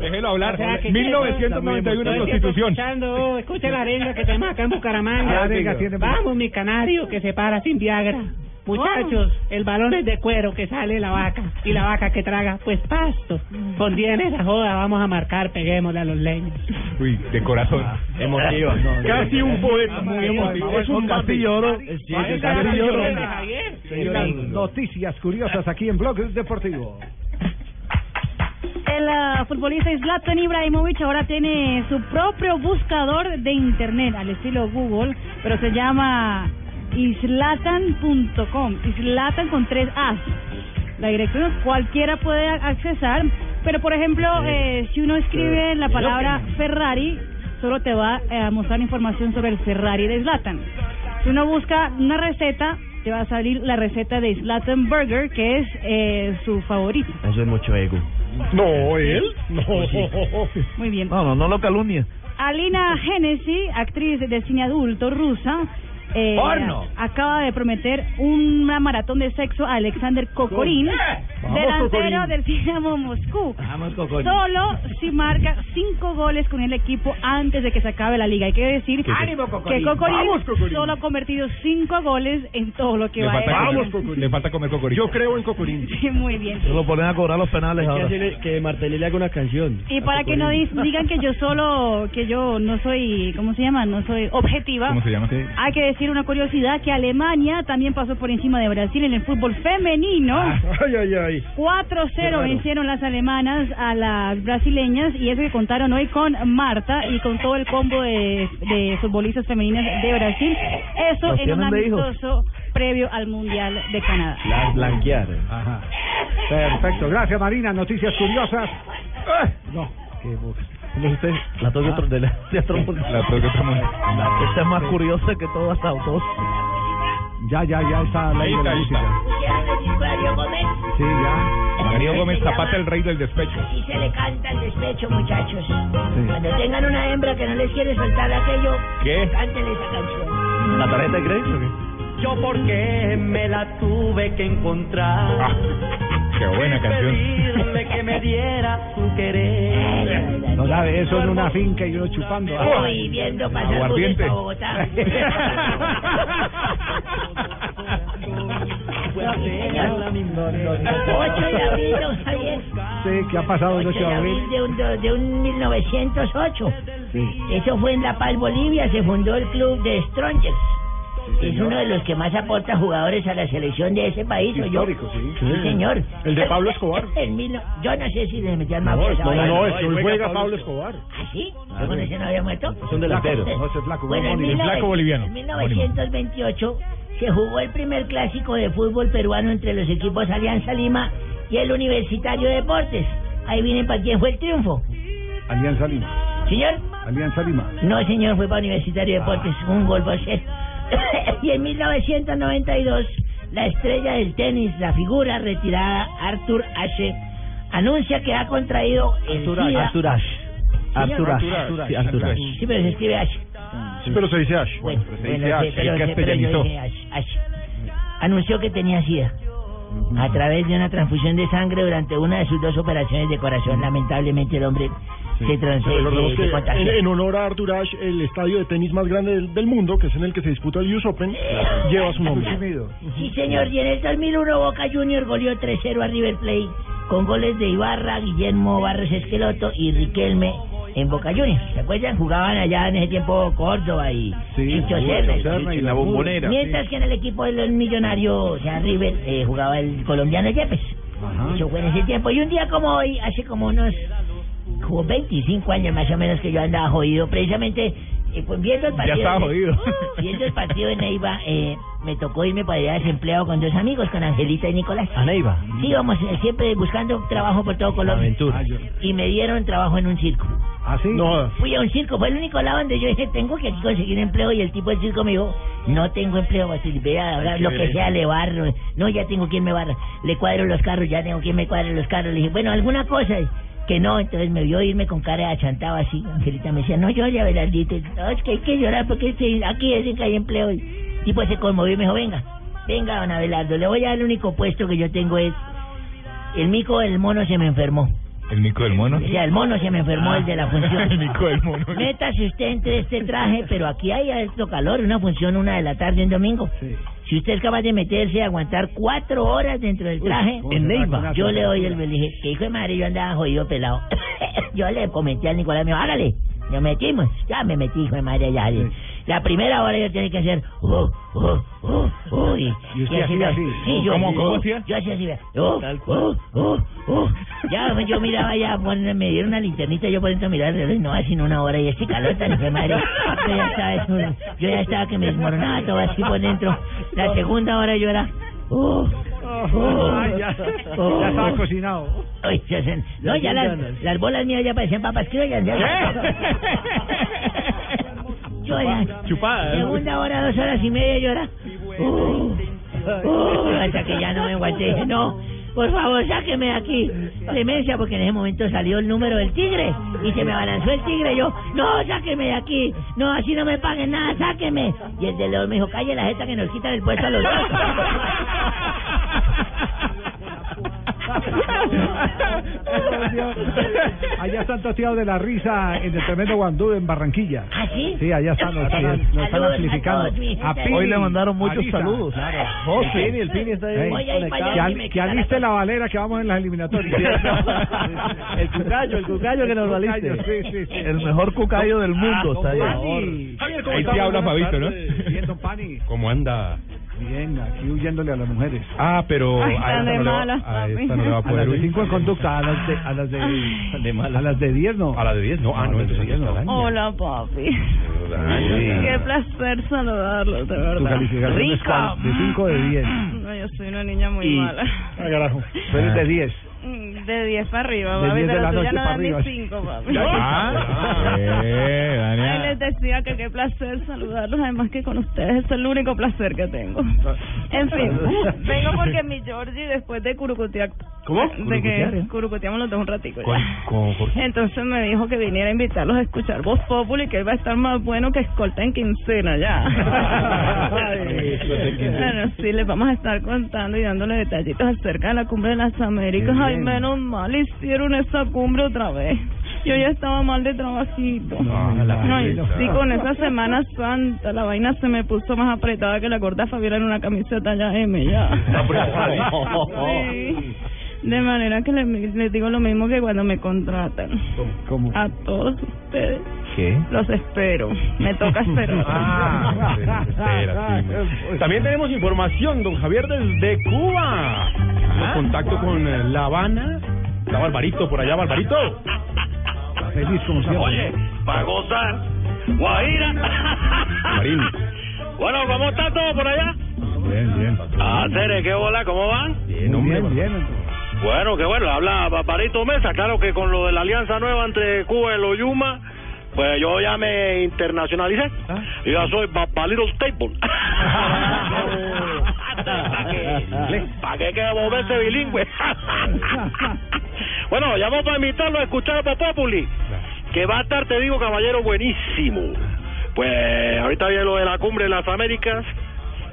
Déjelo hablar. O sea, que 1991 Todo el tiempo Constitución. Escuchando, escucha la arenga que tenemos acá en Bucaramanga. Tiene- Vamos, mi canario, que se para sin Viagra. Muchachos, el balón es de cuero que sale la vaca. Y la vaca que traga, pues pasto. Con 10 esa joda, vamos a marcar, peguémosle a los leños. Uy, de corazón. Emotiva. [LAUGHS] Casi un poeta, muy emotivo. Es un casi lloro. Sí, sí, Ay, sí, casi sí, lloro. sí. Javier. Las noticias curiosas aquí en Blog Deportivo. El ah, futbolista Zlatan Ibrahimovic ahora tiene su propio buscador de internet al estilo Google, pero se llama islatan.com, islatan con tres As. La dirección cualquiera puede accesar, pero por ejemplo, eh, si uno escribe la palabra Ferrari, solo te va eh, a mostrar información sobre el Ferrari de Zlatan. Si uno busca una receta, te va a salir la receta de Zlatan Burger, que es eh, su favorito. Eso es mucho ego. No, él. No. Muy bien. No, no, no lo calumnia. Alina Hennessy, actriz de cine adulto rusa, eh, ¡Porno! acaba de prometer una maratón de sexo a Alexander Kokorin, delantero del Dinamo Moscú. Vamos, Cocorín. Solo si marca cinco goles con el equipo antes de que se acabe la liga. Hay que decir ánimo, que Vamos, Kokorin. solo ha convertido cinco goles en todo lo que Le va falta, de comer, Cocorín. le falta comer cocorito. Yo creo en Cocorín. [LAUGHS] Sí, muy bien. Se lo ponen a cobrar los penales que, ahora. que Martelli le haga una canción. Y para que no digan que yo solo, que yo no soy, ¿cómo se llama? No soy objetiva. ¿Cómo se llama? Hay que decir una curiosidad que Alemania también pasó por encima de Brasil en el fútbol femenino. Ay, ay, ay. 4-0 vencieron las alemanas a las brasileñas y eso que contaron hoy con Marta y con todo el combo de, de futbolistas femeninas de Brasil. Eso ¿Los en un amistoso previo al Mundial de Canadá. Las blanquear. Ajá. Perfecto, gracias Marina. Noticias curiosas. Ah, No. ¿Cómo es usted? La toque otro de la de otro mundo. La toque otro mundo. La- Esta es más curiosa que todas las autos. Ya, ya, ya está la Ahí ley de está, la ahí música. Sí, ya. Darío Gómez Zapata, el rey del despecho. Así se le canta el despecho, muchachos. Cuando tengan una hembra que no les quiere soltar aquello, ¿Qué? cántele esa canción. ¿La tarjeta de crédito o qué? Yo porque me la tuve que encontrar. Ah, qué buena canción. Pedirle que me diera su querer. No sabe, eso en una finca y uno chupando. Uy, viendo pasar Aguardiente. pa' Bogotá. [LAUGHS] Sí, ¿qué ha pasado el 8 de abril? de un, de un 1908. Eso fue en La Paz, Bolivia. Se fundó el club de Strongers. Es uno de los que más aporta jugadores a la selección de ese país, ¿o yo? Histórico, sí. Sí, señor. El de Pablo Escobar. [LAUGHS] El mil- yo no sé si le metían más No, no, vaina. no, es que hoy juega Pablo Escobar. ¿Ah, sí? ¿Yo con ese no había muerto? Es un delantero. No, es flaco, Bueno, en. 19 en 1928 se jugó el primer clásico de fútbol peruano entre los equipos Alianza Lima y el Universitario Deportes. Ahí vienen para quién fue el triunfo. Alianza Lima. Señor, Alianza Lima. no señor, fue para Universitario Deportes, un gol por cero. [COUGHS] y en 1992, la estrella del tenis, la figura retirada Arthur Ashe, anuncia que ha contraído el Arthur SIDA. Arthur Ashe. Arthur Ashe. Sí, Arthur Ashe. Sí, pero se escribe Ashe. Sí, pero se dice Ash. Bueno, se bueno, dice Ash. sí, pero, pero yo castellanizó. dije Ash, Ash. Anunció que tenía SIDA a través de una transfusión de sangre durante una de sus dos operaciones de corazón. Lamentablemente el hombre se, trans recordemos se- contagió. en, en honor a Arthur Ashe, el estadio de tenis más grande del, del mundo, que es en el que se disputa el US Open, lleva su nombre. Sí, señor, y en el 2001 Boca Junior goleó 3-0 a River Plate con goles de Ibarra, Guillermo Barros Esqueloto y Riquelme en Boca Juniors. ¿Se acuerdan? Jugaban allá en ese tiempo Córdoba y Chicho Serna. Serna y la bombonera. Mientras que en el equipo del millonario, o sea, River, eh, jugaba el colombiano Yepes. Eso fue en ese tiempo. Y un día como hoy, hace como unos como 25 años más o menos que yo andaba jodido, precisamente eh, pues viendo el Ya partido. estaba de- jodido. [LAUGHS] Viendo el partido de Neiva, eh, me tocó irme para allá desempleado con dos amigos, con Angelita y Nicolás. ¿A Neiva? Sí, vamos eh, siempre buscando trabajo por todo Colombia. Aventura. Y me dieron trabajo en un circo. ¿Ah, sí? No, Fui a un circo, fue el único lado donde yo dije, tengo que aquí conseguir empleo y el tipo del circo me dijo, no tengo empleo, así, vea, ahora lo que sea le barro, no, ya tengo quien me barra, le cuadro los carros, ya tengo quien me cuadre los carros, le dije, bueno, alguna cosa, que no, entonces me vio irme con cara de achantado así, Angelita me decía, no llore, Abelardito, no, es que hay que llorar porque aquí es que hay empleo, y el tipo se conmovió y me dijo, venga, venga, don Abelardo, le voy a dar el único puesto que yo tengo es, el mico del mono se me enfermó. ¿El mico del mono? O sea, el mono se me enfermó, el de la función. [LAUGHS] El mico del mono. Métase usted entre este traje, pero aquí hay alto calor, una función una de la tarde en domingo. Si usted es capaz de meterse y aguantar cuatro horas dentro del traje, ¿cómo se va con una yo le doy el dije, que hijo de madre, yo andaba jodido pelado. [LAUGHS] yo le comenté al Nicolás, me dijo, hágale. Nos metimos, ya me metí, hijo de madre, ya. La primera hora yo tenía que hacer, uh, uh, uh, y, ¿Y usted lo- así? Sí, yo, ¿Cómo- cómo uh, hacía? Yo hacía así, uh, uh. Ya, yo miraba ya, me dieron una linternita, yo por dentro miraba el reloj, no, así en una hora, y este calor tan madre. Yo ya estaba, eso- yo ya estaba que me desmoronaba todo así por dentro. La segunda hora yo era, uh, uh, Ay, ya, ya estaba cocinado. Ay, ya se- no, ya las, las bolas mías ya parecían papas criollas. Ya. [LAUGHS] Yo ya. Chupada. Segunda hora, dos horas y media yo era. Uh, uh, hasta que ya no me aguanté. No, por favor, sáqueme de aquí. Clemencia, porque en ese momento salió el número del tigre y se me abalanzó el tigre. Yo, no, sáqueme de aquí. No, así no me paguen nada, sáqueme. Y el de león me dijo, calle la jeta que nos quitan el puesto a los dos. [LAUGHS] Allá están toteados de la risa en el tremendo Guandú en Barranquilla. ¿Ah, sí? Sí, allá están, nos están, nos están a amplificando. gente. Pini, Hoy le mandaron muchos Arisa, saludos. Claro. Oh, sí, Pini, el Pini está ahí a que, que aliste la valera que vamos en las eliminatorias. [LAUGHS] El cucayo, el cucayo que nos El cucayo, sí, sí, sí. El mejor cucayo del mundo está ahí. Pani. Ahí sí habla Fabito, ¿no? Bien, don Pani. ¿Cómo anda? Bien, aquí huyéndole a las mujeres. Ah, pero Ay, a esta de no le va- malas, a esta no le va a A poder las de huir. cinco en conducta, a las de, a las de, a las de 10 no. A la de 10, no, ah, no, entonces daña. Hola, papi. Daña. Qué placer saludarlos, de Tu verdad. calificación es Rico. cuál? de 5 o de 10. No, yo soy una niña muy Y- mala. Ah, carajo. Tú eres de 10. De 10 para arriba, De papi, 10 de pero tú ya noche no para das ni arriba. 5, papi. Ah, eh, Ay, Dania. les decía que qué placer saludarlos, además que con ustedes es el único placer que tengo. En fin, vengo porque mi Georgie después de curucutear... ¿Cómo? De que ¿Curucutear? curucuteamos los dos un ratico ¿Con, ya. con Jorge? Entonces me dijo que viniera a invitarlos a escuchar Voz Populi, que él va a estar más bueno que escolta en quincena ya. [LAUGHS] Bueno, sí, les vamos a estar contando y dándole detallitos acerca de la cumbre de las Américas. Ay, bien. Mal hicieron esa cumbre otra vez. Yo ya estaba mal de trabajito. Ay, sí, con esa Semana Santa la vaina se me puso más apretada que la gorda Fabiola en una camiseta ya M ya. [LAUGHS] Sí. De manera que les, les digo lo mismo que cuando me contratan. ¿Cómo? A todos ustedes. ¿Qué? Los espero. Me toca esperar. [LAUGHS] Ah, [LAUGHS] También tenemos información, don Javier, desde Cuba. Tenemos contacto con eh, La Habana. Está Barbarito por allá, Barbarito. Feliz como siempre. Oye, para gozar, Guajira. [LAUGHS] Marín. bueno, ¿cómo está todo por allá? Bien, bien. Ah, Cere, ¿qué hola? ¿Cómo van? Bien, bien, bien. Bueno, qué bueno, habla Barbarito Mesa. Claro que con lo de la alianza nueva entre Cuba y los Yuma, pues yo ya me internacionalicé. Yo ya soy Barbarito Staple. [LAUGHS] ¿Para qué que volverse bilingüe? [LAUGHS] bueno, llamo para invitarlo a escuchar a Populi, que va a estar, te digo, caballero, buenísimo. Pues ahorita viene lo de la cumbre de las Américas,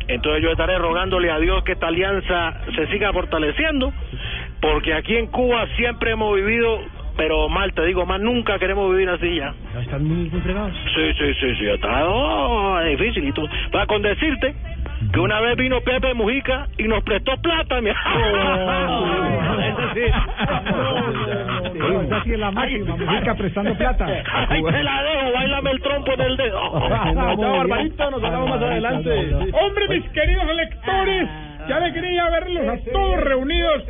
entonces yo estaré rogándole a Dios que esta alianza se siga fortaleciendo, porque aquí en Cuba siempre hemos vivido, pero mal, te digo, más nunca queremos vivir así ya. Están muy entregados. Sí, sí, sí, sí, está oh, difícil y todo. Para con decirte que una vez vino Pepe Mujica y nos prestó plata, mi [LAUGHS] Sí, esa sí es la máxima. Mujica prestando plata. Ahí te la dejo, bailame el trompo en el dedo. [LAUGHS] Chao, Barbarito, nos hablamos más adelante. Hombre, mis queridos electores, qué alegría verlos a todos reunidos.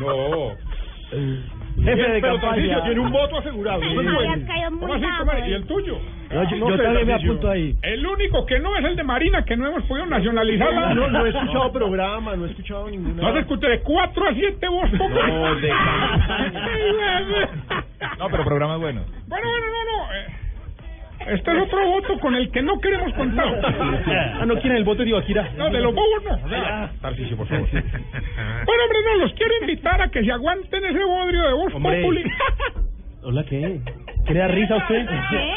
No. Jefe de pero campaña. Tiene un voto asegurado. Sí. Es. ¿Y el tuyo? Yo- yo No sé, también me apunto ahí. El único que no es el de Marina, que no hemos podido nacionalizarla. No, no he [LAUGHS] escuchado programa, no he escuchado ninguna. No has escuchado de 4 a 7 vos, No, de [LAUGHS] No, pero programa bueno. Bueno, bueno, no, no. Eh, Este es otro voto con el que no queremos contar. [LAUGHS] Ah, no quieren el voto de Ibaquira. No, de los bobos no. por [LAUGHS] favor. Bueno, hombre, no, los quiero invitar a que se aguanten ese bodrio de voz populi. Hola, ¿qué? ¿Qué le da risa a usted? Hombre,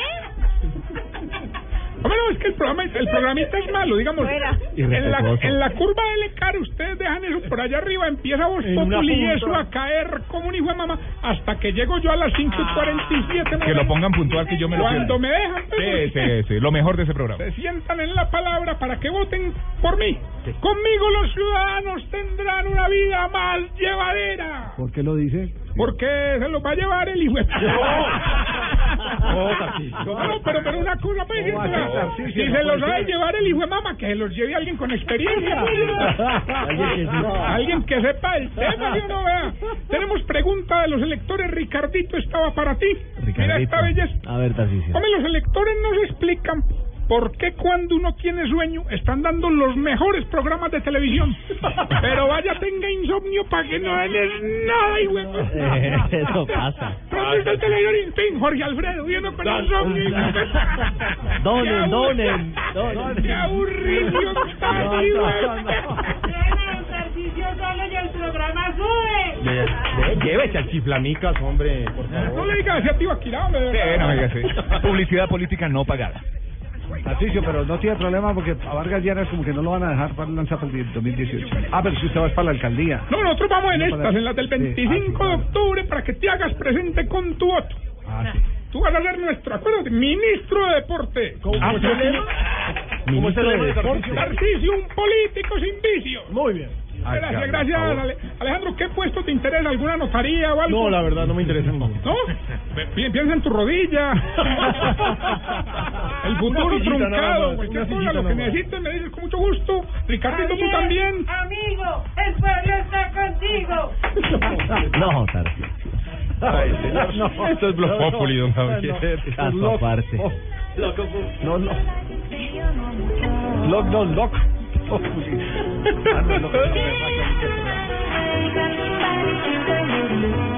no, es que el programa, el programita es malo, digamos. En la, en la curva del Ecar, ustedes dejan eso por allá arriba, empieza una populi y eso a caer como un hijo de mamá, hasta que llego yo a las 5 y 47. Que lo pongan puntual que yo me lo Cuando me dejan, pues, Sí, sí, sí, lo mejor de ese programa. se sientan en la palabra para que voten por mí. Conmigo los ciudadanos tendrán una vida más llevadera. ¿Por qué lo dice? Porque se los va a llevar el hijo de... [LAUGHS] [LAUGHS] No, pero, pero una cosa, pues, si se los va a llevar el hijo de mamá, que se los lleve alguien con experiencia. [LAUGHS] Alguien que sepa. Alguien que sepa el tema, que uno vea. Tenemos pregunta de los electores. Ricardito estaba para ti. Mira esta belleza. A ver, Tarcisio. Hombre, los electores nos explican por qué cuando uno tiene sueño están dando los mejores programas de televisión. Pero vaya, tenga insomnio para que no den nada, y Eh, eso pasa. Pronto está el televisor y fin, Jorge Alfredo, viendo con insomnio. Donen, donen, donen. Qué aburrido está, No, no, no. Tarcisio sale y el programa sube. Llévese al chiflamicas, hombre, por No favor. le digas así a Tibaquirá, hombre. Sí, no me digas así. Publicidad política no pagada. Tarcisio, pero no tiene problema porque a Vargas Lleras como que no lo van a dejar para lanzar para el 2018. Ah, pero si usted va para la alcaldía. No, nosotros vamos en estas, en las del Sí, 25 ah, de octubre, para que te hagas presente con tu voto. Ah, sí. Tú vas a ser nuestro, acuérdate, ministro de deporte. ¿Cómo es el sí. lema? ¿Cómo es Tarcisio? Tarcisio, un político sin vicio. Muy bien. Gracias, gracias, Ale- Alejandro. ¿Qué puesto te interesa? ¿Alguna notaría o algo? No, la verdad, no me interesa. ¿No? Pi- Piensa en tu rodilla. [LAUGHS] El futuro Una truncado. más, Cualquier cosa, lo que necesites, me dices con mucho gusto. Ricardito, tú también. Amigo, el pueblo está contigo. [LAUGHS] No, Tarcisio. Ay, señor, no. Esto es Blog Populi, don Javier. Caso aparte. No, no. Lock, no, no, lock, no sin parar sin